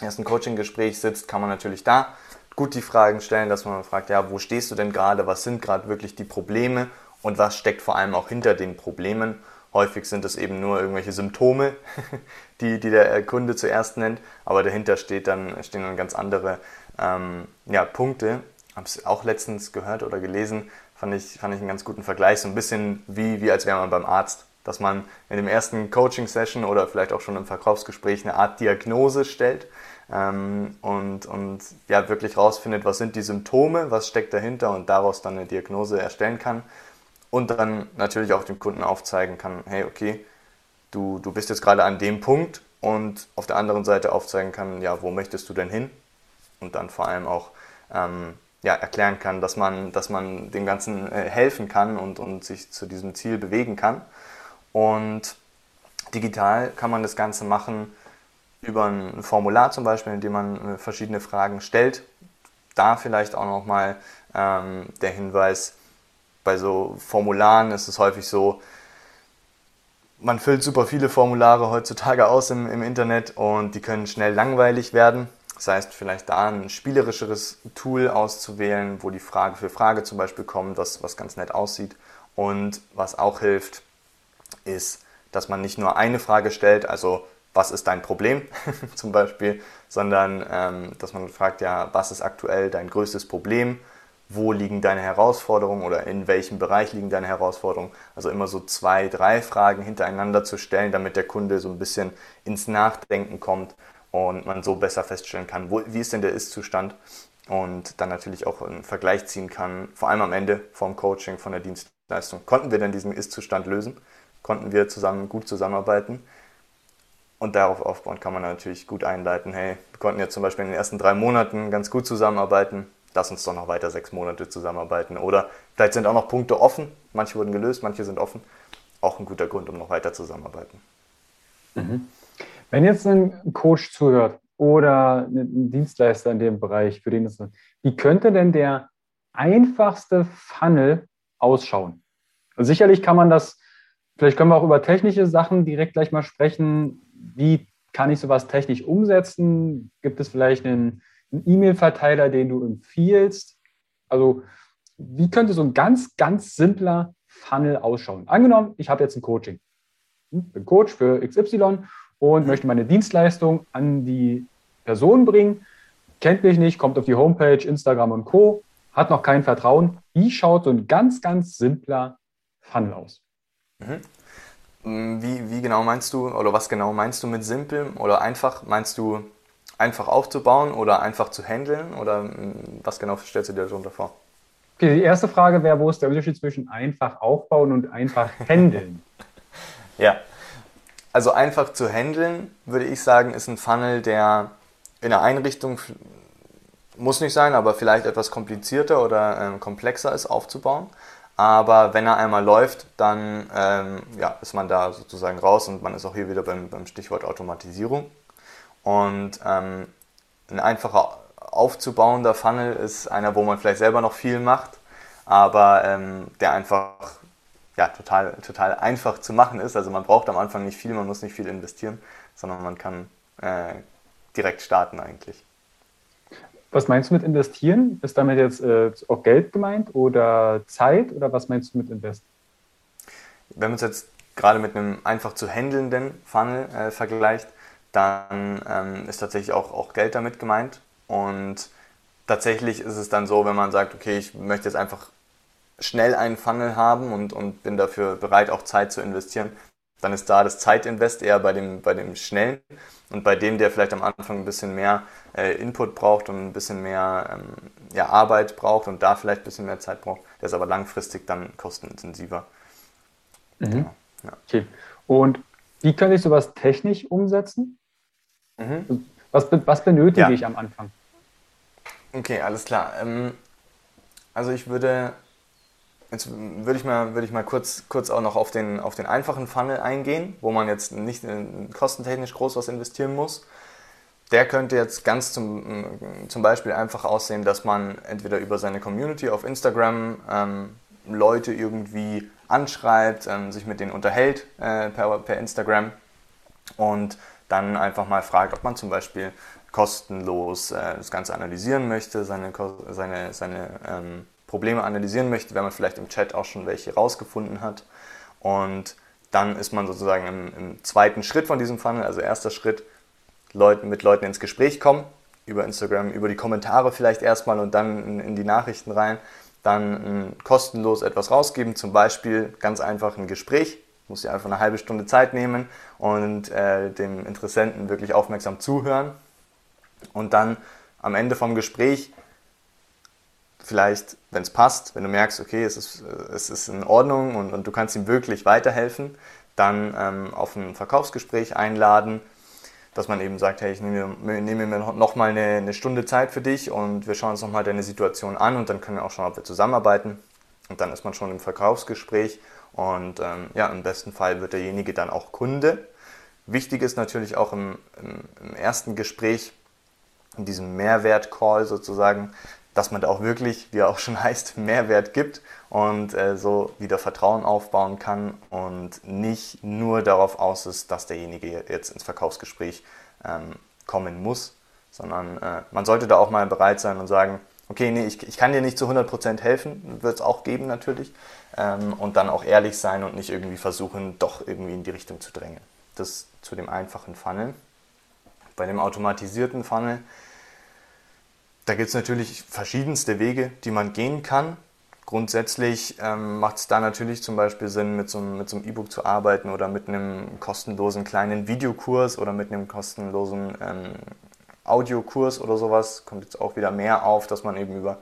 [SPEAKER 2] im ersten Coaching-Gespräch sitzt, kann man natürlich da gut die Fragen stellen, dass man fragt, ja, wo stehst du denn gerade, was sind gerade wirklich die Probleme und was steckt vor allem auch hinter den Problemen. Häufig sind es eben nur irgendwelche Symptome, [laughs] die, die der Kunde zuerst nennt, aber dahinter steht dann, stehen dann ganz andere ähm, ja, Punkte. Habe es auch letztens gehört oder gelesen, fand ich, fand ich einen ganz guten Vergleich, so ein bisschen wie, wie als wäre man beim Arzt, dass man in dem ersten Coaching-Session oder vielleicht auch schon im Verkaufsgespräch eine Art Diagnose stellt ähm, und, und ja, wirklich rausfindet, was sind die Symptome, was steckt dahinter und daraus dann eine Diagnose erstellen kann und dann natürlich auch dem Kunden aufzeigen kann, hey, okay, du, du bist jetzt gerade an dem Punkt und auf der anderen Seite aufzeigen kann, ja, wo möchtest du denn hin? Und dann vor allem auch ähm, ja, erklären kann, dass man, dass man dem Ganzen äh, helfen kann und, und sich zu diesem Ziel bewegen kann. Und digital kann man das Ganze machen, über ein Formular zum Beispiel, in dem man äh, verschiedene Fragen stellt. Da vielleicht auch nochmal ähm, der Hinweis, bei so Formularen ist es häufig so, man füllt super viele Formulare heutzutage aus im, im Internet und die können schnell langweilig werden. Das heißt, vielleicht da ein spielerischeres Tool auszuwählen, wo die Frage für Frage zum Beispiel kommt, was, was ganz nett aussieht. Und was auch hilft, ist, dass man nicht nur eine Frage stellt, also was ist dein Problem [laughs] zum Beispiel, sondern ähm, dass man fragt, ja, was ist aktuell dein größtes Problem, wo liegen deine Herausforderungen oder in welchem Bereich liegen deine Herausforderungen. Also immer so zwei, drei Fragen hintereinander zu stellen, damit der Kunde so ein bisschen ins Nachdenken kommt und man so besser feststellen kann, wo, wie ist denn der Ist-Zustand und dann natürlich auch einen Vergleich ziehen kann, vor allem am Ende vom Coaching, von der Dienstleistung. Konnten wir denn diesen Ist-Zustand lösen? Konnten wir zusammen gut zusammenarbeiten? Und darauf aufbauen kann man natürlich gut einleiten, hey, wir konnten jetzt zum Beispiel in den ersten drei Monaten ganz gut zusammenarbeiten, lass uns doch noch weiter sechs Monate zusammenarbeiten. Oder vielleicht sind auch noch Punkte offen, manche wurden gelöst, manche sind offen. Auch ein guter Grund, um noch weiter zusammenarbeiten.
[SPEAKER 1] Mhm. Wenn jetzt ein Coach zuhört oder ein Dienstleister in dem Bereich, für den es wie könnte denn der einfachste Funnel ausschauen? Also sicherlich kann man das, vielleicht können wir auch über technische Sachen direkt gleich mal sprechen, wie kann ich sowas technisch umsetzen? Gibt es vielleicht einen, einen E-Mail-Verteiler, den du empfiehlst? Also wie könnte so ein ganz, ganz simpler Funnel ausschauen? Angenommen, ich habe jetzt ein Coaching. Hm, bin Coach für XY und möchte meine Dienstleistung an die Person bringen. Kennt mich nicht, kommt auf die Homepage, Instagram und Co., hat noch kein Vertrauen. Wie schaut so ein ganz, ganz simpler Funnel aus?
[SPEAKER 2] Mhm. Mm, wie, wie genau meinst du, oder was genau meinst du mit simpel oder einfach? Meinst du einfach aufzubauen oder einfach zu handeln? Oder mm, was genau stellst du dir darunter vor?
[SPEAKER 1] Okay, die erste Frage wäre, wo ist der Unterschied zwischen einfach aufbauen und einfach [laughs] handeln?
[SPEAKER 2] ja, also einfach zu handeln, würde ich sagen, ist ein Funnel, der in der Einrichtung muss nicht sein, aber vielleicht etwas komplizierter oder äh, komplexer ist aufzubauen. Aber wenn er einmal läuft, dann ähm, ja, ist man da sozusagen raus und man ist auch hier wieder beim, beim Stichwort Automatisierung. Und ähm, ein einfacher aufzubauender Funnel ist einer, wo man vielleicht selber noch viel macht, aber ähm, der einfach ja, total, total einfach zu machen ist. Also man braucht am Anfang nicht viel, man muss nicht viel investieren, sondern man kann äh, direkt starten eigentlich.
[SPEAKER 1] Was meinst du mit investieren? Ist damit jetzt äh, auch Geld gemeint oder Zeit oder was meinst du mit invest?
[SPEAKER 2] Wenn man es jetzt gerade mit einem einfach zu handelnden Funnel äh, vergleicht, dann ähm, ist tatsächlich auch, auch Geld damit gemeint. Und tatsächlich ist es dann so, wenn man sagt, okay, ich möchte jetzt einfach schnell einen Funnel haben und, und bin dafür bereit, auch Zeit zu investieren, dann ist da das Zeitinvest eher bei dem, bei dem Schnellen und bei dem, der vielleicht am Anfang ein bisschen mehr äh, Input braucht und ein bisschen mehr ähm, ja, Arbeit braucht und da vielleicht ein bisschen mehr Zeit braucht, der ist aber langfristig dann kostenintensiver.
[SPEAKER 1] Mhm. Genau, ja. Okay. Und wie kann ich sowas technisch umsetzen? Mhm. Was, was benötige ja. ich am Anfang?
[SPEAKER 2] Okay, alles klar. Ähm, also ich würde Jetzt würde ich mal, würde ich mal kurz, kurz auch noch auf den, auf den einfachen Funnel eingehen, wo man jetzt nicht kostentechnisch groß was investieren muss. Der könnte jetzt ganz zum, zum Beispiel einfach aussehen, dass man entweder über seine Community auf Instagram ähm, Leute irgendwie anschreibt, ähm, sich mit denen unterhält äh, per, per Instagram und dann einfach mal fragt, ob man zum Beispiel kostenlos äh, das Ganze analysieren möchte, seine, seine, seine ähm, Probleme analysieren möchte, wenn man vielleicht im Chat auch schon welche rausgefunden hat. Und dann ist man sozusagen im, im zweiten Schritt von diesem Funnel, also erster Schritt, Leuten, mit Leuten ins Gespräch kommen, über Instagram, über die Kommentare vielleicht erstmal und dann in, in die Nachrichten rein, dann kostenlos etwas rausgeben, zum Beispiel ganz einfach ein Gespräch, muss ja einfach eine halbe Stunde Zeit nehmen und äh, dem Interessenten wirklich aufmerksam zuhören und dann am Ende vom Gespräch vielleicht, wenn es passt, wenn du merkst, okay, es ist, es ist in Ordnung und, und du kannst ihm wirklich weiterhelfen, dann ähm, auf ein Verkaufsgespräch einladen, dass man eben sagt, hey, ich nehme, nehme mir nochmal eine, eine Stunde Zeit für dich und wir schauen uns nochmal deine Situation an und dann können wir auch schauen, ob wir zusammenarbeiten. Und dann ist man schon im Verkaufsgespräch und ähm, ja, im besten Fall wird derjenige dann auch Kunde. Wichtig ist natürlich auch im, im, im ersten Gespräch, in diesem Mehrwert-Call sozusagen, dass man da auch wirklich, wie er auch schon [laughs] heißt, Mehrwert gibt und äh, so wieder Vertrauen aufbauen kann und nicht nur darauf aus ist, dass derjenige jetzt ins Verkaufsgespräch ähm, kommen muss, sondern äh, man sollte da auch mal bereit sein und sagen, okay, nee, ich, ich kann dir nicht zu 100% helfen, wird es auch geben natürlich, ähm, und dann auch ehrlich sein und nicht irgendwie versuchen, doch irgendwie in die Richtung zu drängen. Das zu dem einfachen Funnel. Bei dem automatisierten Funnel da gibt es natürlich verschiedenste Wege, die man gehen kann. Grundsätzlich ähm, macht es da natürlich zum Beispiel Sinn, mit so, mit so einem E-Book zu arbeiten oder mit einem kostenlosen kleinen Videokurs oder mit einem kostenlosen ähm, Audiokurs oder sowas. Kommt jetzt auch wieder mehr auf, dass man eben über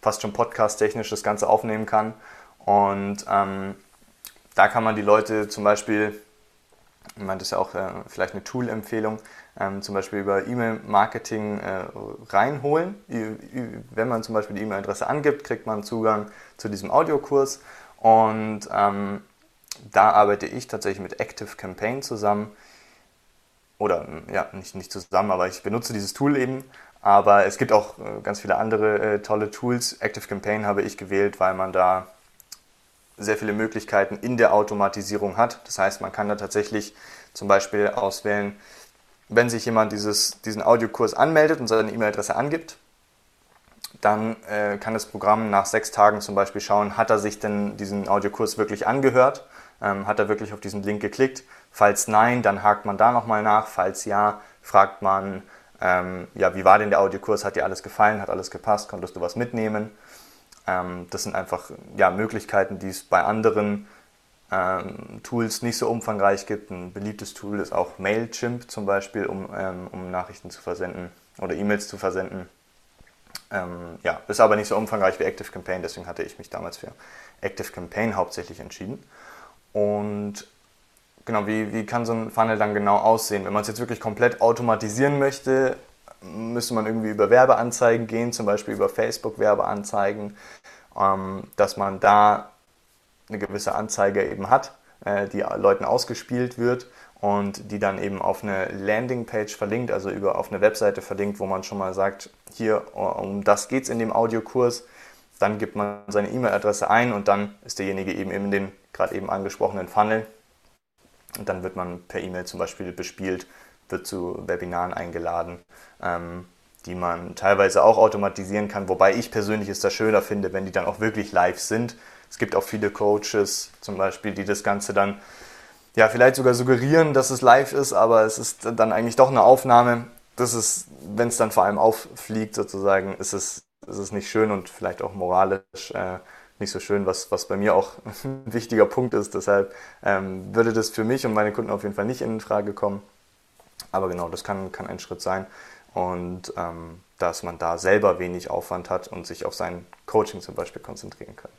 [SPEAKER 2] fast schon podcast-technisch das Ganze aufnehmen kann. Und ähm, da kann man die Leute zum Beispiel, meine, das ist ja auch äh, vielleicht eine Tool-Empfehlung, ähm, zum Beispiel über E-Mail-Marketing äh, reinholen. Wenn man zum Beispiel die E-Mail-Adresse angibt, kriegt man Zugang zu diesem Audiokurs und ähm, da arbeite ich tatsächlich mit Active Campaign zusammen. Oder ja, nicht, nicht zusammen, aber ich benutze dieses Tool eben. Aber es gibt auch äh, ganz viele andere äh, tolle Tools. Active Campaign habe ich gewählt, weil man da sehr viele Möglichkeiten in der Automatisierung hat. Das heißt, man kann da tatsächlich zum Beispiel auswählen, wenn sich jemand dieses, diesen Audiokurs anmeldet und seine E-Mail-Adresse angibt, dann äh, kann das Programm nach sechs Tagen zum Beispiel schauen, hat er sich denn diesen Audiokurs wirklich angehört? Ähm, hat er wirklich auf diesen Link geklickt? Falls nein, dann hakt man da nochmal nach. Falls ja, fragt man, ähm, ja, wie war denn der Audiokurs? Hat dir alles gefallen? Hat alles gepasst? Konntest du was mitnehmen? Ähm, das sind einfach ja, Möglichkeiten, die es bei anderen ähm, Tools nicht so umfangreich gibt. Ein beliebtes Tool ist auch Mailchimp zum Beispiel, um, ähm, um Nachrichten zu versenden oder E-Mails zu versenden. Ähm, ja, ist aber nicht so umfangreich wie ActiveCampaign, deswegen hatte ich mich damals für ActiveCampaign hauptsächlich entschieden. Und genau, wie, wie kann so ein Funnel dann genau aussehen? Wenn man es jetzt wirklich komplett automatisieren möchte, müsste man irgendwie über Werbeanzeigen gehen, zum Beispiel über Facebook-Werbeanzeigen, ähm, dass man da eine gewisse Anzeige eben hat, äh, die Leuten ausgespielt wird und die dann eben auf eine Landingpage verlinkt, also über auf eine Webseite verlinkt, wo man schon mal sagt, hier um das geht es in dem Audiokurs. Dann gibt man seine E-Mail-Adresse ein und dann ist derjenige eben in den gerade eben angesprochenen Funnel. Und dann wird man per E-Mail zum Beispiel bespielt, wird zu Webinaren eingeladen, ähm, die man teilweise auch automatisieren kann, wobei ich persönlich es da schöner finde, wenn die dann auch wirklich live sind. Es gibt auch viele Coaches zum Beispiel, die das Ganze dann ja, vielleicht sogar suggerieren, dass es live ist, aber es ist dann eigentlich doch eine Aufnahme. Das ist, wenn es dann vor allem auffliegt, sozusagen, ist es, ist es nicht schön und vielleicht auch moralisch äh, nicht so schön, was, was bei mir auch [laughs] ein wichtiger Punkt ist. Deshalb ähm, würde das für mich und meine Kunden auf jeden Fall nicht in Frage kommen. Aber genau, das kann, kann ein Schritt sein. Und ähm, dass man da selber wenig Aufwand hat und sich auf sein Coaching zum Beispiel konzentrieren kann.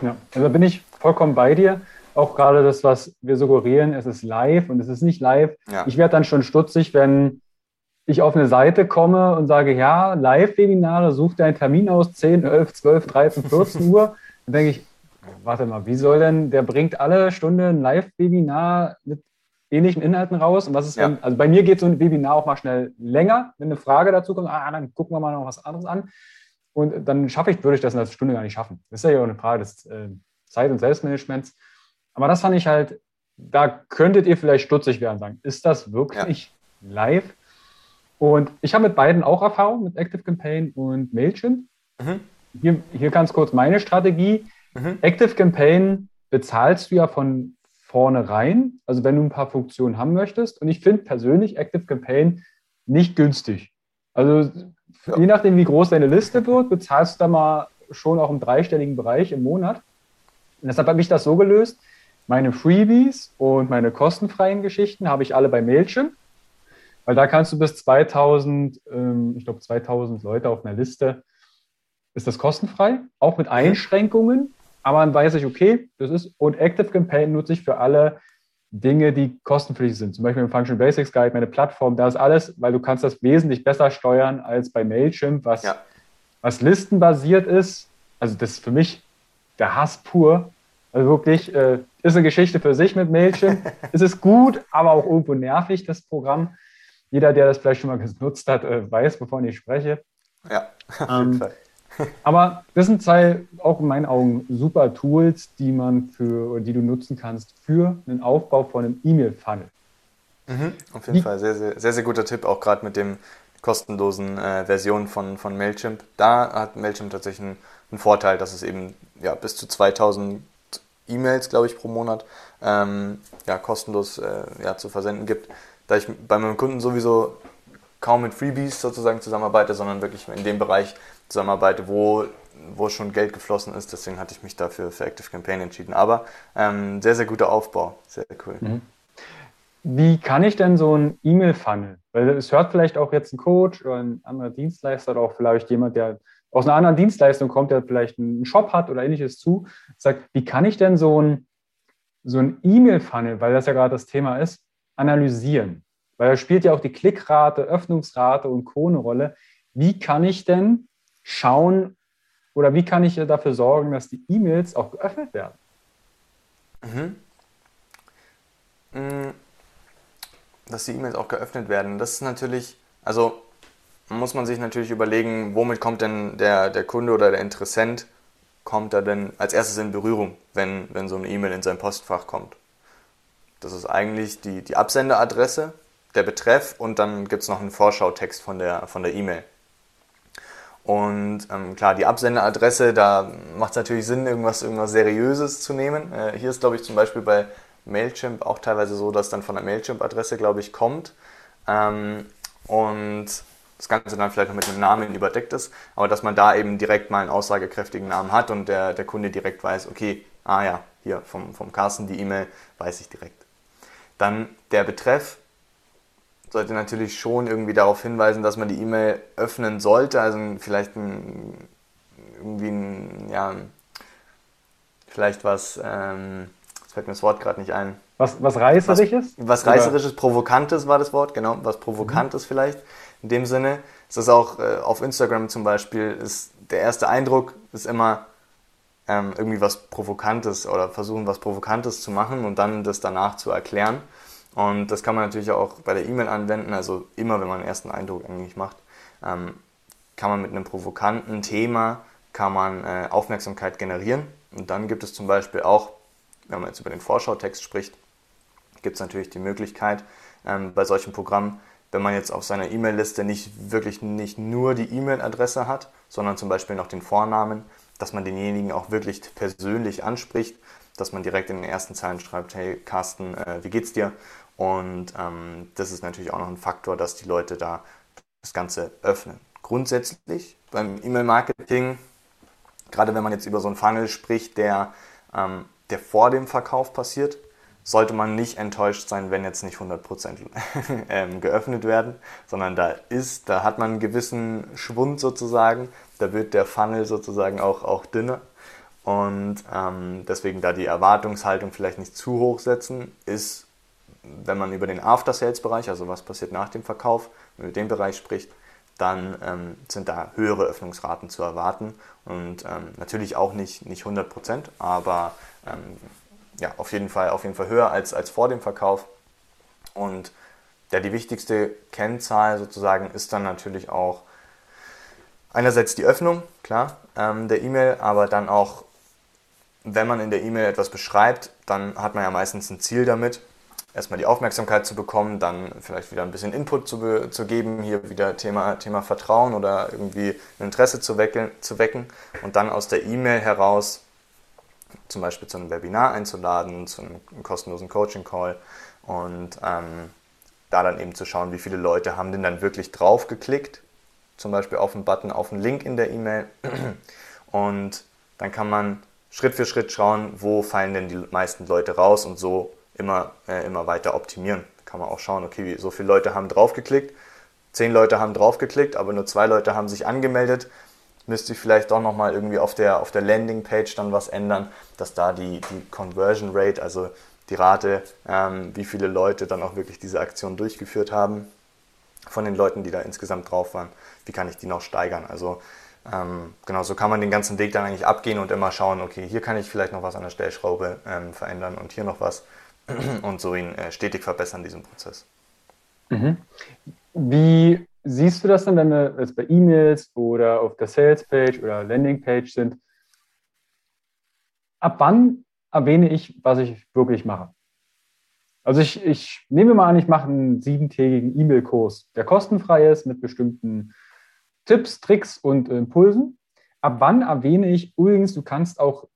[SPEAKER 1] Ja, also bin ich vollkommen bei dir auch gerade das, was wir suggerieren, es ist live und es ist nicht live. Ja. Ich werde dann schon stutzig, wenn ich auf eine Seite komme und sage, ja, Live-Webinare, such deinen Termin aus, 10, 11, 12, 13, 14 Uhr. Dann denke ich, warte mal, wie soll denn, der bringt alle Stunde ein Live-Webinar mit ähnlichen Inhalten raus. Und was ist, ja. wenn, also bei mir geht so ein Webinar auch mal schnell länger, wenn eine Frage dazu kommt, ah, dann gucken wir mal noch was anderes an. Und dann schaffe ich, würde ich das in einer Stunde gar nicht schaffen. Das ist ja auch eine Frage des äh, Zeit- und Selbstmanagements. Aber das fand ich halt, da könntet ihr vielleicht stutzig werden und sagen, ist das wirklich ja. live? Und ich habe mit beiden auch Erfahrung, mit Active Campaign und Mailchimp. Mhm. Hier, hier ganz kurz meine Strategie. Mhm. Active Campaign bezahlst du ja von vornherein, also wenn du ein paar Funktionen haben möchtest. Und ich finde persönlich Active Campaign nicht günstig. Also ja. je nachdem, wie groß deine Liste wird, bezahlst du da mal schon auch im dreistelligen Bereich im Monat. Und deshalb habe ich das so gelöst, meine Freebies und meine kostenfreien Geschichten habe ich alle bei Mailchimp, weil da kannst du bis 2000, ähm, ich glaube 2000 Leute auf einer Liste, ist das kostenfrei, auch mit. Einschränkungen, aber dann weiß ich, okay, das ist, und Active Campaign nutze ich für alle Dinge, die kostenpflichtig sind. Zum Beispiel im Function Basics Guide, meine Plattform, da ist alles, weil du kannst das wesentlich besser steuern als bei Mailchimp, was, ja. was listenbasiert ist. Also das ist für mich der Hass pur. Also wirklich, äh, ist eine Geschichte für sich mit Mailchimp. [laughs] es ist gut, aber auch irgendwo nervig, das Programm. Jeder, der das vielleicht schon mal genutzt hat, äh, weiß, wovon ich spreche.
[SPEAKER 2] Ja, [laughs] auf jeden ähm, Fall.
[SPEAKER 1] Aber das sind zwei, auch in meinen Augen, super Tools, die man für, die du nutzen kannst für einen Aufbau von einem E-Mail-Funnel.
[SPEAKER 2] Mhm, auf jeden Wie, Fall, sehr, sehr, sehr, sehr guter Tipp, auch gerade mit dem kostenlosen äh, Version von, von Mailchimp. Da hat Mailchimp tatsächlich einen, einen Vorteil, dass es eben ja, bis zu 2000 E-Mails, glaube ich, pro Monat ähm, ja, kostenlos äh, ja, zu versenden gibt. Da ich bei meinem Kunden sowieso kaum mit Freebies sozusagen zusammenarbeite, sondern wirklich in dem Bereich zusammenarbeite, wo, wo schon Geld geflossen ist. Deswegen hatte ich mich dafür für Active Campaign entschieden. Aber ähm, sehr, sehr guter Aufbau. Sehr, sehr cool. Mhm.
[SPEAKER 1] Wie kann ich denn so ein E-Mail-Funnel? Weil es hört vielleicht auch jetzt ein Coach oder ein anderer Dienstleister oder auch vielleicht jemand, der aus einer anderen Dienstleistung kommt, der vielleicht einen Shop hat oder ähnliches zu, sagt, wie kann ich denn so ein, so ein E-Mail-Funnel, weil das ja gerade das Thema ist, analysieren? Weil da spielt ja auch die Klickrate, Öffnungsrate und Co. eine Rolle. Wie kann ich denn schauen oder wie kann ich dafür sorgen, dass die E-Mails auch geöffnet werden? Mhm.
[SPEAKER 2] Mm, dass die E-Mails auch geöffnet werden, das ist natürlich, also muss man sich natürlich überlegen, womit kommt denn der, der Kunde oder der Interessent, kommt er denn als erstes in Berührung, wenn, wenn so eine E-Mail in sein Postfach kommt. Das ist eigentlich die, die Absenderadresse, der Betreff und dann gibt es noch einen Vorschautext von der von der E-Mail. Und ähm, klar, die Absenderadresse, da macht es natürlich Sinn, irgendwas, irgendwas Seriöses zu nehmen. Äh, hier ist, glaube ich, zum Beispiel bei Mailchimp auch teilweise so, dass dann von der Mailchimp-Adresse, glaube ich, kommt. Ähm, und das Ganze dann vielleicht noch mit einem Namen überdeckt ist, aber dass man da eben direkt mal einen aussagekräftigen Namen hat und der, der Kunde direkt weiß, okay, ah ja, hier vom, vom Carsten die E-Mail, weiß ich direkt. Dann der Betreff, sollte natürlich schon irgendwie darauf hinweisen, dass man die E-Mail öffnen sollte. Also vielleicht ein, irgendwie ein, ja, vielleicht was, ähm, jetzt fällt mir das Wort gerade nicht ein.
[SPEAKER 1] Was, was reißerisches?
[SPEAKER 2] Was, was reißerisches, provokantes war das Wort, genau, was provokantes mhm. vielleicht. In dem Sinne, ist das auch äh, auf Instagram zum Beispiel, ist der erste Eindruck ist immer ähm, irgendwie was Provokantes oder versuchen was Provokantes zu machen und dann das danach zu erklären. Und das kann man natürlich auch bei der E-Mail anwenden, also immer, wenn man einen ersten Eindruck eigentlich macht, ähm, kann man mit einem provokanten Thema kann man äh, Aufmerksamkeit generieren. Und dann gibt es zum Beispiel auch, wenn man jetzt über den Vorschautext spricht, gibt es natürlich die Möglichkeit ähm, bei solchen Programmen, wenn man jetzt auf seiner E-Mail-Liste nicht wirklich nicht nur die E-Mail-Adresse hat, sondern zum Beispiel noch den Vornamen, dass man denjenigen auch wirklich persönlich anspricht, dass man direkt in den ersten Zeilen schreibt, hey Carsten, äh, wie geht's dir? Und ähm, das ist natürlich auch noch ein Faktor, dass die Leute da das Ganze öffnen. Grundsätzlich beim E-Mail-Marketing, gerade wenn man jetzt über so einen Funnel spricht, der, ähm, der vor dem Verkauf passiert, sollte man nicht enttäuscht sein, wenn jetzt nicht 100% [laughs] ähm, geöffnet werden, sondern da ist, da hat man einen gewissen Schwund sozusagen, da wird der Funnel sozusagen auch, auch dünner. Und ähm, deswegen da die Erwartungshaltung vielleicht nicht zu hoch setzen, ist wenn man über den After-Sales-Bereich, also was passiert nach dem Verkauf, über den Bereich spricht, dann ähm, sind da höhere Öffnungsraten zu erwarten und ähm, natürlich auch nicht, nicht 100 Prozent, aber ähm, ja, auf jeden Fall, auf jeden Fall höher als, als vor dem Verkauf. Und ja, die wichtigste Kennzahl sozusagen ist dann natürlich auch einerseits die Öffnung, klar, ähm, der E-Mail, aber dann auch, wenn man in der E-Mail etwas beschreibt, dann hat man ja meistens ein Ziel damit erstmal die Aufmerksamkeit zu bekommen, dann vielleicht wieder ein bisschen Input zu, zu geben, hier wieder Thema, Thema Vertrauen oder irgendwie ein Interesse zu wecken, zu wecken und dann aus der E-Mail heraus zum Beispiel zu einem Webinar einzuladen, zu einem kostenlosen Coaching-Call und ähm, da dann eben zu schauen, wie viele Leute haben denn dann wirklich drauf geklickt, zum Beispiel auf einen Button, auf einen Link in der E-Mail. Und dann kann man Schritt für Schritt schauen, wo fallen denn die meisten Leute raus und so immer, äh, immer weiter optimieren. Kann man auch schauen, okay, wie, so viele Leute haben draufgeklickt, zehn Leute haben draufgeklickt, aber nur zwei Leute haben sich angemeldet. Müsste ich vielleicht doch nochmal irgendwie auf der, auf der Landingpage dann was ändern, dass da die, die Conversion Rate, also die Rate, ähm, wie viele Leute dann auch wirklich diese Aktion durchgeführt haben, von den Leuten, die da insgesamt drauf waren, wie kann ich die noch steigern? Also ähm, genau, so kann man den ganzen Weg dann eigentlich abgehen und immer schauen, okay, hier kann ich vielleicht noch was an der Stellschraube ähm, verändern und hier noch was [clears throat] und so ihn äh, stetig verbessern, diesen Prozess.
[SPEAKER 1] Mhm. Wie siehst du das dann, wenn wir jetzt bei E-Mails oder auf der Sales-Page oder Landing-Page sind? Ab wann erwähne ich, was ich wirklich mache? Also ich, ich nehme mal an, ich mache einen siebentägigen E-Mail-Kurs, der kostenfrei ist mit bestimmten Tipps, Tricks und Impulsen. Ab wann erwähne ich übrigens, du kannst auch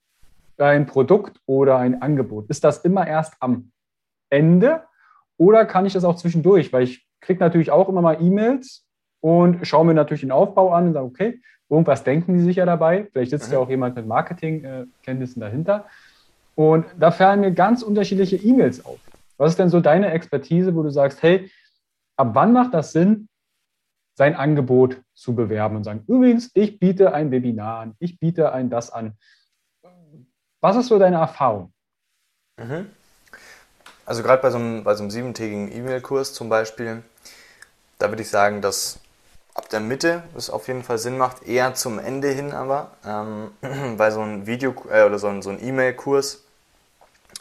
[SPEAKER 1] dein Produkt oder ein Angebot? Ist das immer erst am Ende oder kann ich das auch zwischendurch? Weil ich kriege natürlich auch immer mal E-Mails und schaue mir natürlich den Aufbau an und sage, okay, irgendwas denken die sich ja dabei. Vielleicht sitzt mhm. ja auch jemand mit Marketingkenntnissen dahinter. Und da fallen mir ganz unterschiedliche E-Mails auf. Was ist denn so deine Expertise, wo du sagst, hey, ab wann macht das Sinn, sein Angebot zu bewerben und sagen, übrigens, ich biete ein Webinar an, ich biete ein das an. Was ist so deine Erfahrung?
[SPEAKER 2] Mhm. Also gerade bei so einem, so siebentägigen E-Mail-Kurs zum Beispiel, da würde ich sagen, dass ab der Mitte es auf jeden Fall Sinn macht, eher zum Ende hin aber, ähm, [clears throat] weil so ein Video äh, oder so ein, so ein E-Mail-Kurs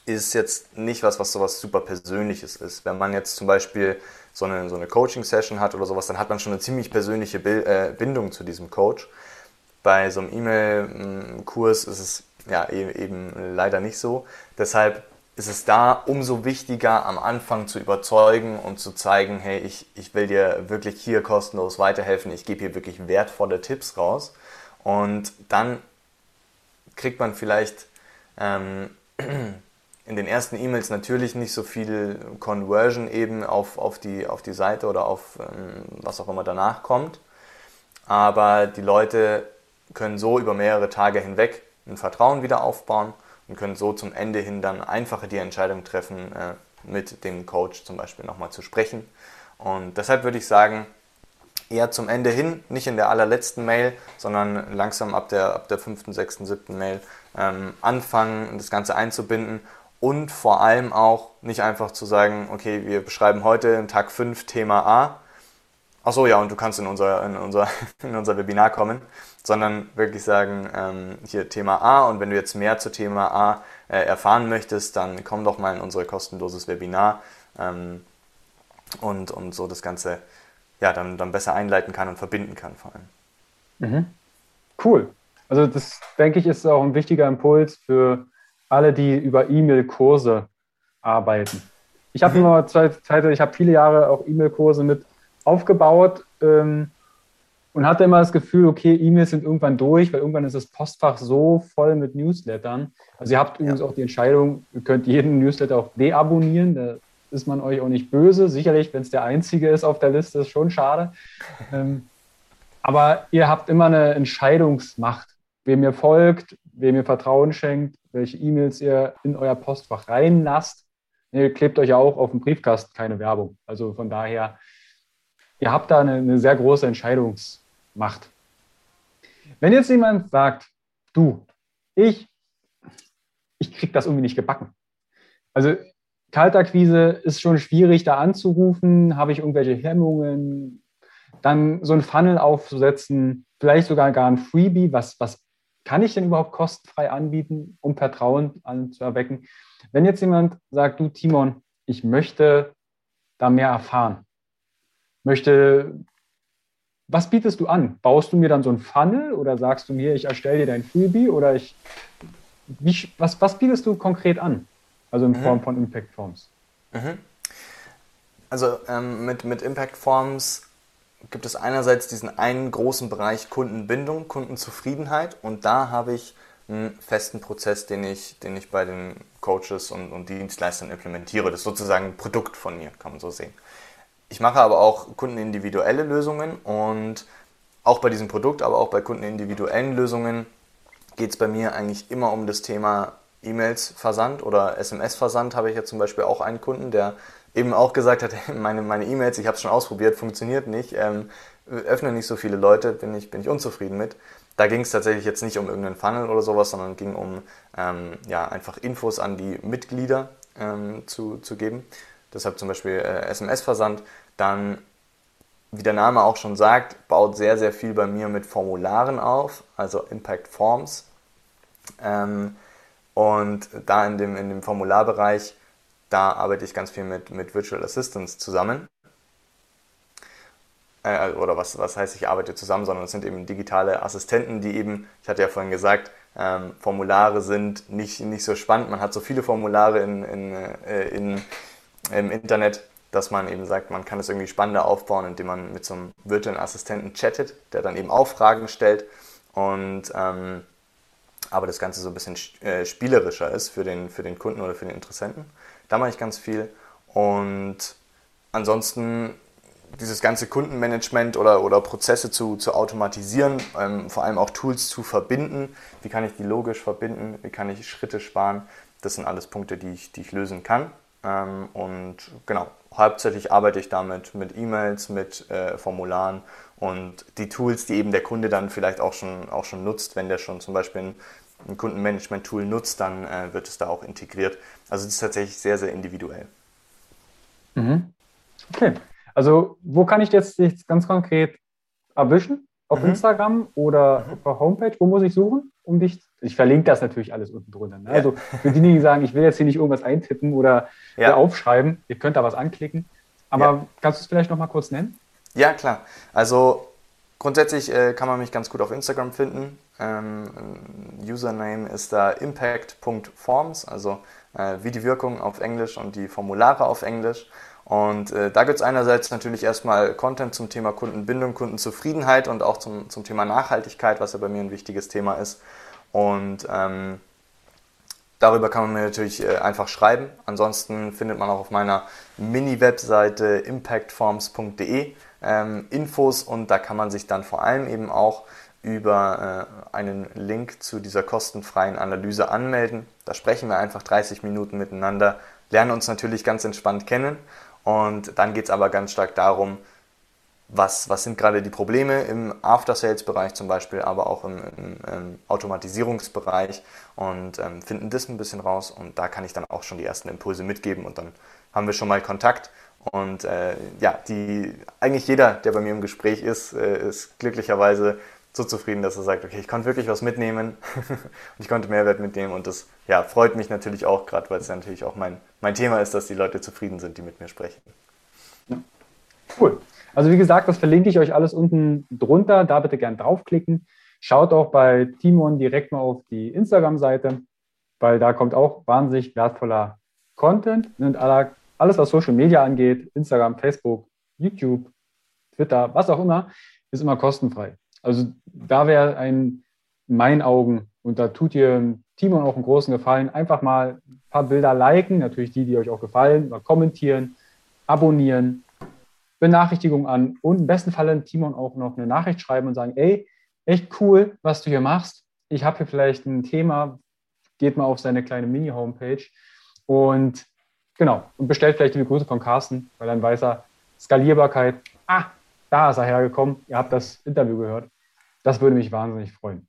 [SPEAKER 2] ist jetzt nicht was, was sowas super Persönliches ist. Wenn man jetzt zum Beispiel so eine, so eine Coaching-Session hat oder sowas, dann hat man schon eine ziemlich persönliche äh, Bindung zu diesem Coach. Bei so einem E-Mail-Kurs ist es ja, eben, eben leider nicht so. Deshalb ist es da umso wichtiger, am Anfang zu überzeugen und zu zeigen, hey, ich, ich will dir wirklich hier kostenlos weiterhelfen, ich gebe hier wirklich wertvolle Tipps raus. Und dann kriegt man vielleicht ähm, [clears throat] in den ersten E-Mails natürlich nicht so viel Conversion eben auf, auf, die, auf die Seite oder auf ähm, was auch immer danach kommt. Aber die Leute können so über mehrere Tage hinweg ein Vertrauen wieder aufbauen und können so zum Ende hin dann einfacher die Entscheidung treffen, äh, mit dem Coach zum Beispiel nochmal zu sprechen. Und deshalb würde ich sagen, eher zum Ende hin, nicht in der allerletzten Mail, sondern langsam ab der, ab der fünften, sechsten, siebten Mail ähm, anfangen, das Ganze einzubinden und vor allem auch nicht einfach zu sagen, okay, wir beschreiben heute Tag 5 Thema A. Achso, ja, und du kannst in unser, in unser, [laughs] in unser Webinar kommen, sondern wirklich sagen, ähm, hier Thema A und wenn du jetzt mehr zu Thema A äh, erfahren möchtest, dann komm doch mal in unser kostenloses Webinar ähm, und, und so das Ganze ja, dann, dann besser einleiten kann und verbinden kann vor allem.
[SPEAKER 1] Mhm. Cool. Also das, denke ich, ist auch ein wichtiger Impuls für alle, die über E-Mail-Kurse arbeiten. Ich habe mhm. immer Zeit, ich habe viele Jahre auch E-Mail-Kurse mit aufgebaut ähm, und hatte immer das Gefühl, okay, E-Mails sind irgendwann durch, weil irgendwann ist das Postfach so voll mit Newslettern. Also ihr habt übrigens ja. auch die Entscheidung, ihr könnt jeden Newsletter auch deabonnieren, da ist man euch auch nicht böse. Sicherlich, wenn es der einzige ist auf der Liste, ist schon schade. Ähm, aber ihr habt immer eine Entscheidungsmacht, wem ihr folgt, wem ihr Vertrauen schenkt, welche E-Mails ihr in euer Postfach reinlasst. Ihr klebt euch ja auch auf dem Briefkasten keine Werbung. Also von daher, ihr habt da eine, eine sehr große Entscheidungsmacht. Wenn jetzt jemand sagt, du, ich, ich krieg das irgendwie nicht gebacken. Also Kaltakquise ist schon schwierig, da anzurufen. Habe ich irgendwelche Hemmungen? Dann so ein Funnel aufzusetzen, vielleicht sogar gar ein Freebie. Was, was kann ich denn überhaupt kostenfrei anbieten, um Vertrauen anzuerwecken? Wenn jetzt jemand sagt, du Timon, ich möchte da mehr erfahren, möchte, was bietest du an? Baust du mir dann so ein Funnel oder sagst du mir, ich erstelle dir dein Freebie oder ich, wie, was, was bietest du konkret an? Also in mhm. Form von Impact Forms.
[SPEAKER 2] Mhm. Also ähm, mit, mit Impact Forms gibt es einerseits diesen einen großen Bereich Kundenbindung, Kundenzufriedenheit und da habe ich einen festen Prozess, den ich, den ich bei den Coaches und, und Dienstleistern implementiere. Das ist sozusagen ein Produkt von mir, kann man so sehen. Ich mache aber auch kundenindividuelle Lösungen und auch bei diesem Produkt, aber auch bei kundenindividuellen Lösungen geht es bei mir eigentlich immer um das Thema E-Mails Versand oder SMS Versand habe ich ja zum Beispiel auch einen Kunden, der eben auch gesagt hat, [laughs] meine meine E-Mails, ich habe es schon ausprobiert, funktioniert nicht, ähm, öffnen nicht so viele Leute, bin ich bin ich unzufrieden mit. Da ging es tatsächlich jetzt nicht um irgendeinen Funnel oder sowas, sondern ging um ähm, ja einfach Infos an die Mitglieder ähm, zu, zu geben. Deshalb zum Beispiel äh, SMS Versand. Dann wie der Name auch schon sagt, baut sehr, sehr viel bei mir mit Formularen auf, also Impact Forms. Ähm, und da in dem, in dem Formularbereich, da arbeite ich ganz viel mit, mit Virtual Assistants zusammen. Äh, oder was, was heißt, ich arbeite zusammen, sondern es sind eben digitale Assistenten, die eben, ich hatte ja vorhin gesagt, ähm, Formulare sind nicht, nicht so spannend. Man hat so viele Formulare in, in, äh, in, im Internet, dass man eben sagt, man kann es irgendwie spannender aufbauen, indem man mit so einem virtuellen Assistenten chattet, der dann eben auch Fragen stellt. Und ähm, aber das Ganze so ein bisschen äh, spielerischer ist für den, für den Kunden oder für den Interessenten. Da mache ich ganz viel. Und ansonsten dieses ganze Kundenmanagement oder, oder Prozesse zu, zu automatisieren, ähm, vor allem auch Tools zu verbinden. Wie kann ich die logisch verbinden? Wie kann ich Schritte sparen? Das sind alles Punkte, die ich, die ich lösen kann. Ähm, und genau, hauptsächlich arbeite ich damit mit E-Mails, mit äh, Formularen und die Tools, die eben der Kunde dann vielleicht auch schon, auch schon nutzt, wenn der schon zum Beispiel ein ein Kundenmanagement-Tool nutzt, dann äh, wird es da auch integriert. Also es ist tatsächlich sehr, sehr individuell.
[SPEAKER 1] Mhm. Okay. Also wo kann ich jetzt dich ganz konkret erwischen? Auf mhm. Instagram oder mhm. auf der Homepage? Wo muss ich suchen, um dich? Ich verlinke das natürlich alles unten drunter. Ne? Ja. Also für diejenigen, die sagen, ich will jetzt hier nicht irgendwas eintippen oder ja. aufschreiben, ihr könnt da was anklicken. Aber ja. kannst du es vielleicht noch mal kurz nennen?
[SPEAKER 2] Ja, klar. Also grundsätzlich äh, kann man mich ganz gut auf Instagram finden. Ähm, Username ist da impact.forms, also äh, wie die Wirkung auf Englisch und die Formulare auf Englisch. Und äh, da gibt es einerseits natürlich erstmal Content zum Thema Kundenbindung, Kundenzufriedenheit und auch zum, zum Thema Nachhaltigkeit, was ja bei mir ein wichtiges Thema ist. Und ähm, darüber kann man mir natürlich äh, einfach schreiben. Ansonsten findet man auch auf meiner Mini-Webseite impactforms.de ähm, Infos und da kann man sich dann vor allem eben auch über äh, einen Link zu dieser kostenfreien Analyse anmelden. Da sprechen wir einfach 30 Minuten miteinander, lernen uns natürlich ganz entspannt kennen und dann geht es aber ganz stark darum, was, was sind gerade die Probleme im After-Sales-Bereich zum Beispiel, aber auch im, im, im Automatisierungsbereich und ähm, finden das ein bisschen raus und da kann ich dann auch schon die ersten Impulse mitgeben und dann haben wir schon mal Kontakt und äh, ja, die, eigentlich jeder, der bei mir im Gespräch ist, äh, ist glücklicherweise so zufrieden, dass er sagt, okay, ich konnte wirklich was mitnehmen [laughs] und ich konnte Mehrwert mitnehmen und das ja, freut mich natürlich auch, gerade weil es natürlich auch mein, mein Thema ist, dass die Leute zufrieden sind, die mit mir sprechen.
[SPEAKER 1] Cool. Also wie gesagt, das verlinke ich euch alles unten drunter, da bitte gern draufklicken. Schaut auch bei Timon direkt mal auf die Instagram-Seite, weil da kommt auch wahnsinnig wertvoller Content und alles, was Social Media angeht, Instagram, Facebook, YouTube, Twitter, was auch immer, ist immer kostenfrei. Also da wäre ein, in meinen Augen, und da tut ihr Timon auch einen großen Gefallen, einfach mal ein paar Bilder liken, natürlich die, die euch auch gefallen, mal kommentieren, abonnieren, Benachrichtigung an und im besten Falle Timon auch noch eine Nachricht schreiben und sagen, ey, echt cool, was du hier machst. Ich habe hier vielleicht ein Thema, geht mal auf seine kleine Mini-Homepage und genau, und bestellt vielleicht die Grüße von Carsten, weil dann weiß er, Skalierbarkeit, ah, da ist er hergekommen, ihr habt das Interview gehört. Das würde mich wahnsinnig freuen.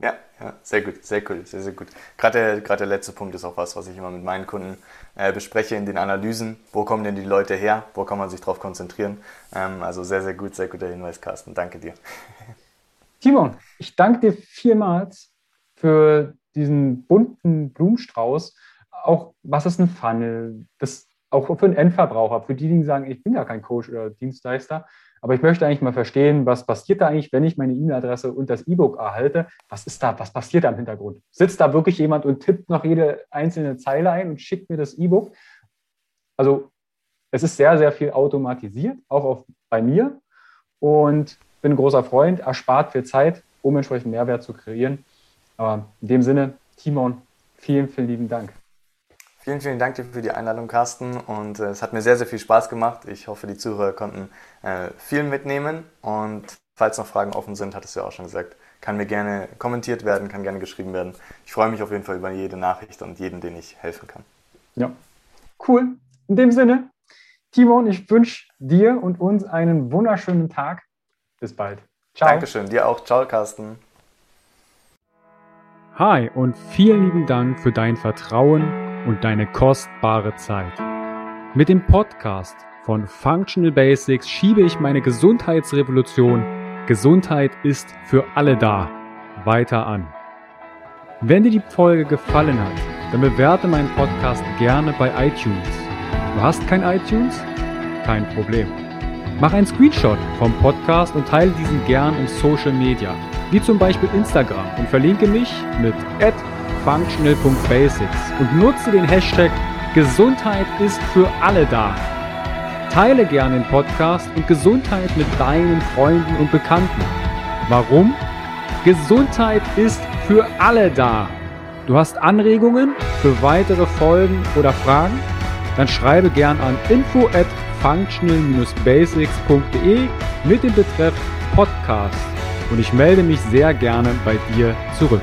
[SPEAKER 2] Ja, ja, sehr gut, sehr cool, sehr, sehr gut. Gerade der, gerade der letzte Punkt ist auch was, was ich immer mit meinen Kunden äh, bespreche in den Analysen. Wo kommen denn die Leute her? Wo kann man sich darauf konzentrieren? Ähm, also sehr, sehr gut, sehr guter Hinweis, Carsten. Danke dir. [laughs]
[SPEAKER 1] Timon, ich danke dir vielmals für diesen bunten Blumenstrauß. Auch was ist ein Funnel? Das auch für einen Endverbraucher, für die, die sagen, ich bin ja kein Coach oder Dienstleister, aber ich möchte eigentlich mal verstehen, was passiert da eigentlich, wenn ich meine E-Mail-Adresse und das E-Book erhalte? Was ist da? Was passiert da im Hintergrund? Sitzt da wirklich jemand und tippt noch jede einzelne Zeile ein und schickt mir das E-Book? Also es ist sehr, sehr viel automatisiert, auch auf, bei mir. Und bin ein großer Freund, erspart viel Zeit, um entsprechend Mehrwert zu kreieren. Aber in dem Sinne, Timon, vielen, vielen lieben Dank.
[SPEAKER 2] Vielen, vielen Dank dir für die Einladung, Carsten. Und äh, es hat mir sehr, sehr viel Spaß gemacht. Ich hoffe, die Zuhörer konnten äh, viel mitnehmen. Und falls noch Fragen offen sind, hattest du ja auch schon gesagt, kann mir gerne kommentiert werden, kann gerne geschrieben werden. Ich freue mich auf jeden Fall über jede Nachricht und jeden, den ich helfen kann.
[SPEAKER 1] Ja, cool. In dem Sinne, Timon, ich wünsche dir und uns einen wunderschönen Tag. Bis bald.
[SPEAKER 2] Ciao. Dankeschön, dir auch. Ciao, Carsten.
[SPEAKER 3] Hi und vielen lieben Dank für dein Vertrauen und deine kostbare Zeit. Mit dem Podcast von Functional Basics schiebe ich meine Gesundheitsrevolution Gesundheit ist für alle da weiter an. Wenn dir die Folge gefallen hat, dann bewerte meinen Podcast gerne bei iTunes. Du hast kein iTunes? Kein Problem. Mach einen Screenshot vom Podcast und teile diesen gern in Social Media, wie zum Beispiel Instagram und verlinke mich mit functional.basics und nutze den Hashtag Gesundheit ist für alle da. Teile gerne den Podcast und Gesundheit mit deinen Freunden und Bekannten. Warum? Gesundheit ist für alle da. Du hast Anregungen für weitere Folgen oder Fragen? Dann schreibe gern an info at functional-basics.de mit dem Betreff Podcast und ich melde mich sehr gerne bei dir zurück.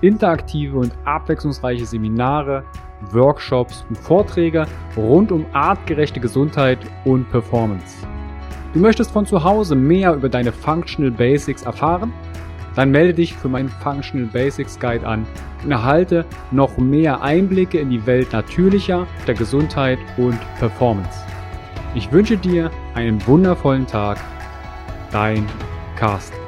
[SPEAKER 3] interaktive und abwechslungsreiche Seminare, Workshops und Vorträge rund um artgerechte Gesundheit und Performance. Du möchtest von zu Hause mehr über deine Functional Basics erfahren?
[SPEAKER 1] dann melde dich für meinen Functional Basics Guide an und erhalte noch mehr Einblicke in die Welt natürlicher, der Gesundheit und Performance. Ich wünsche dir einen wundervollen Tag. Dein Carsten.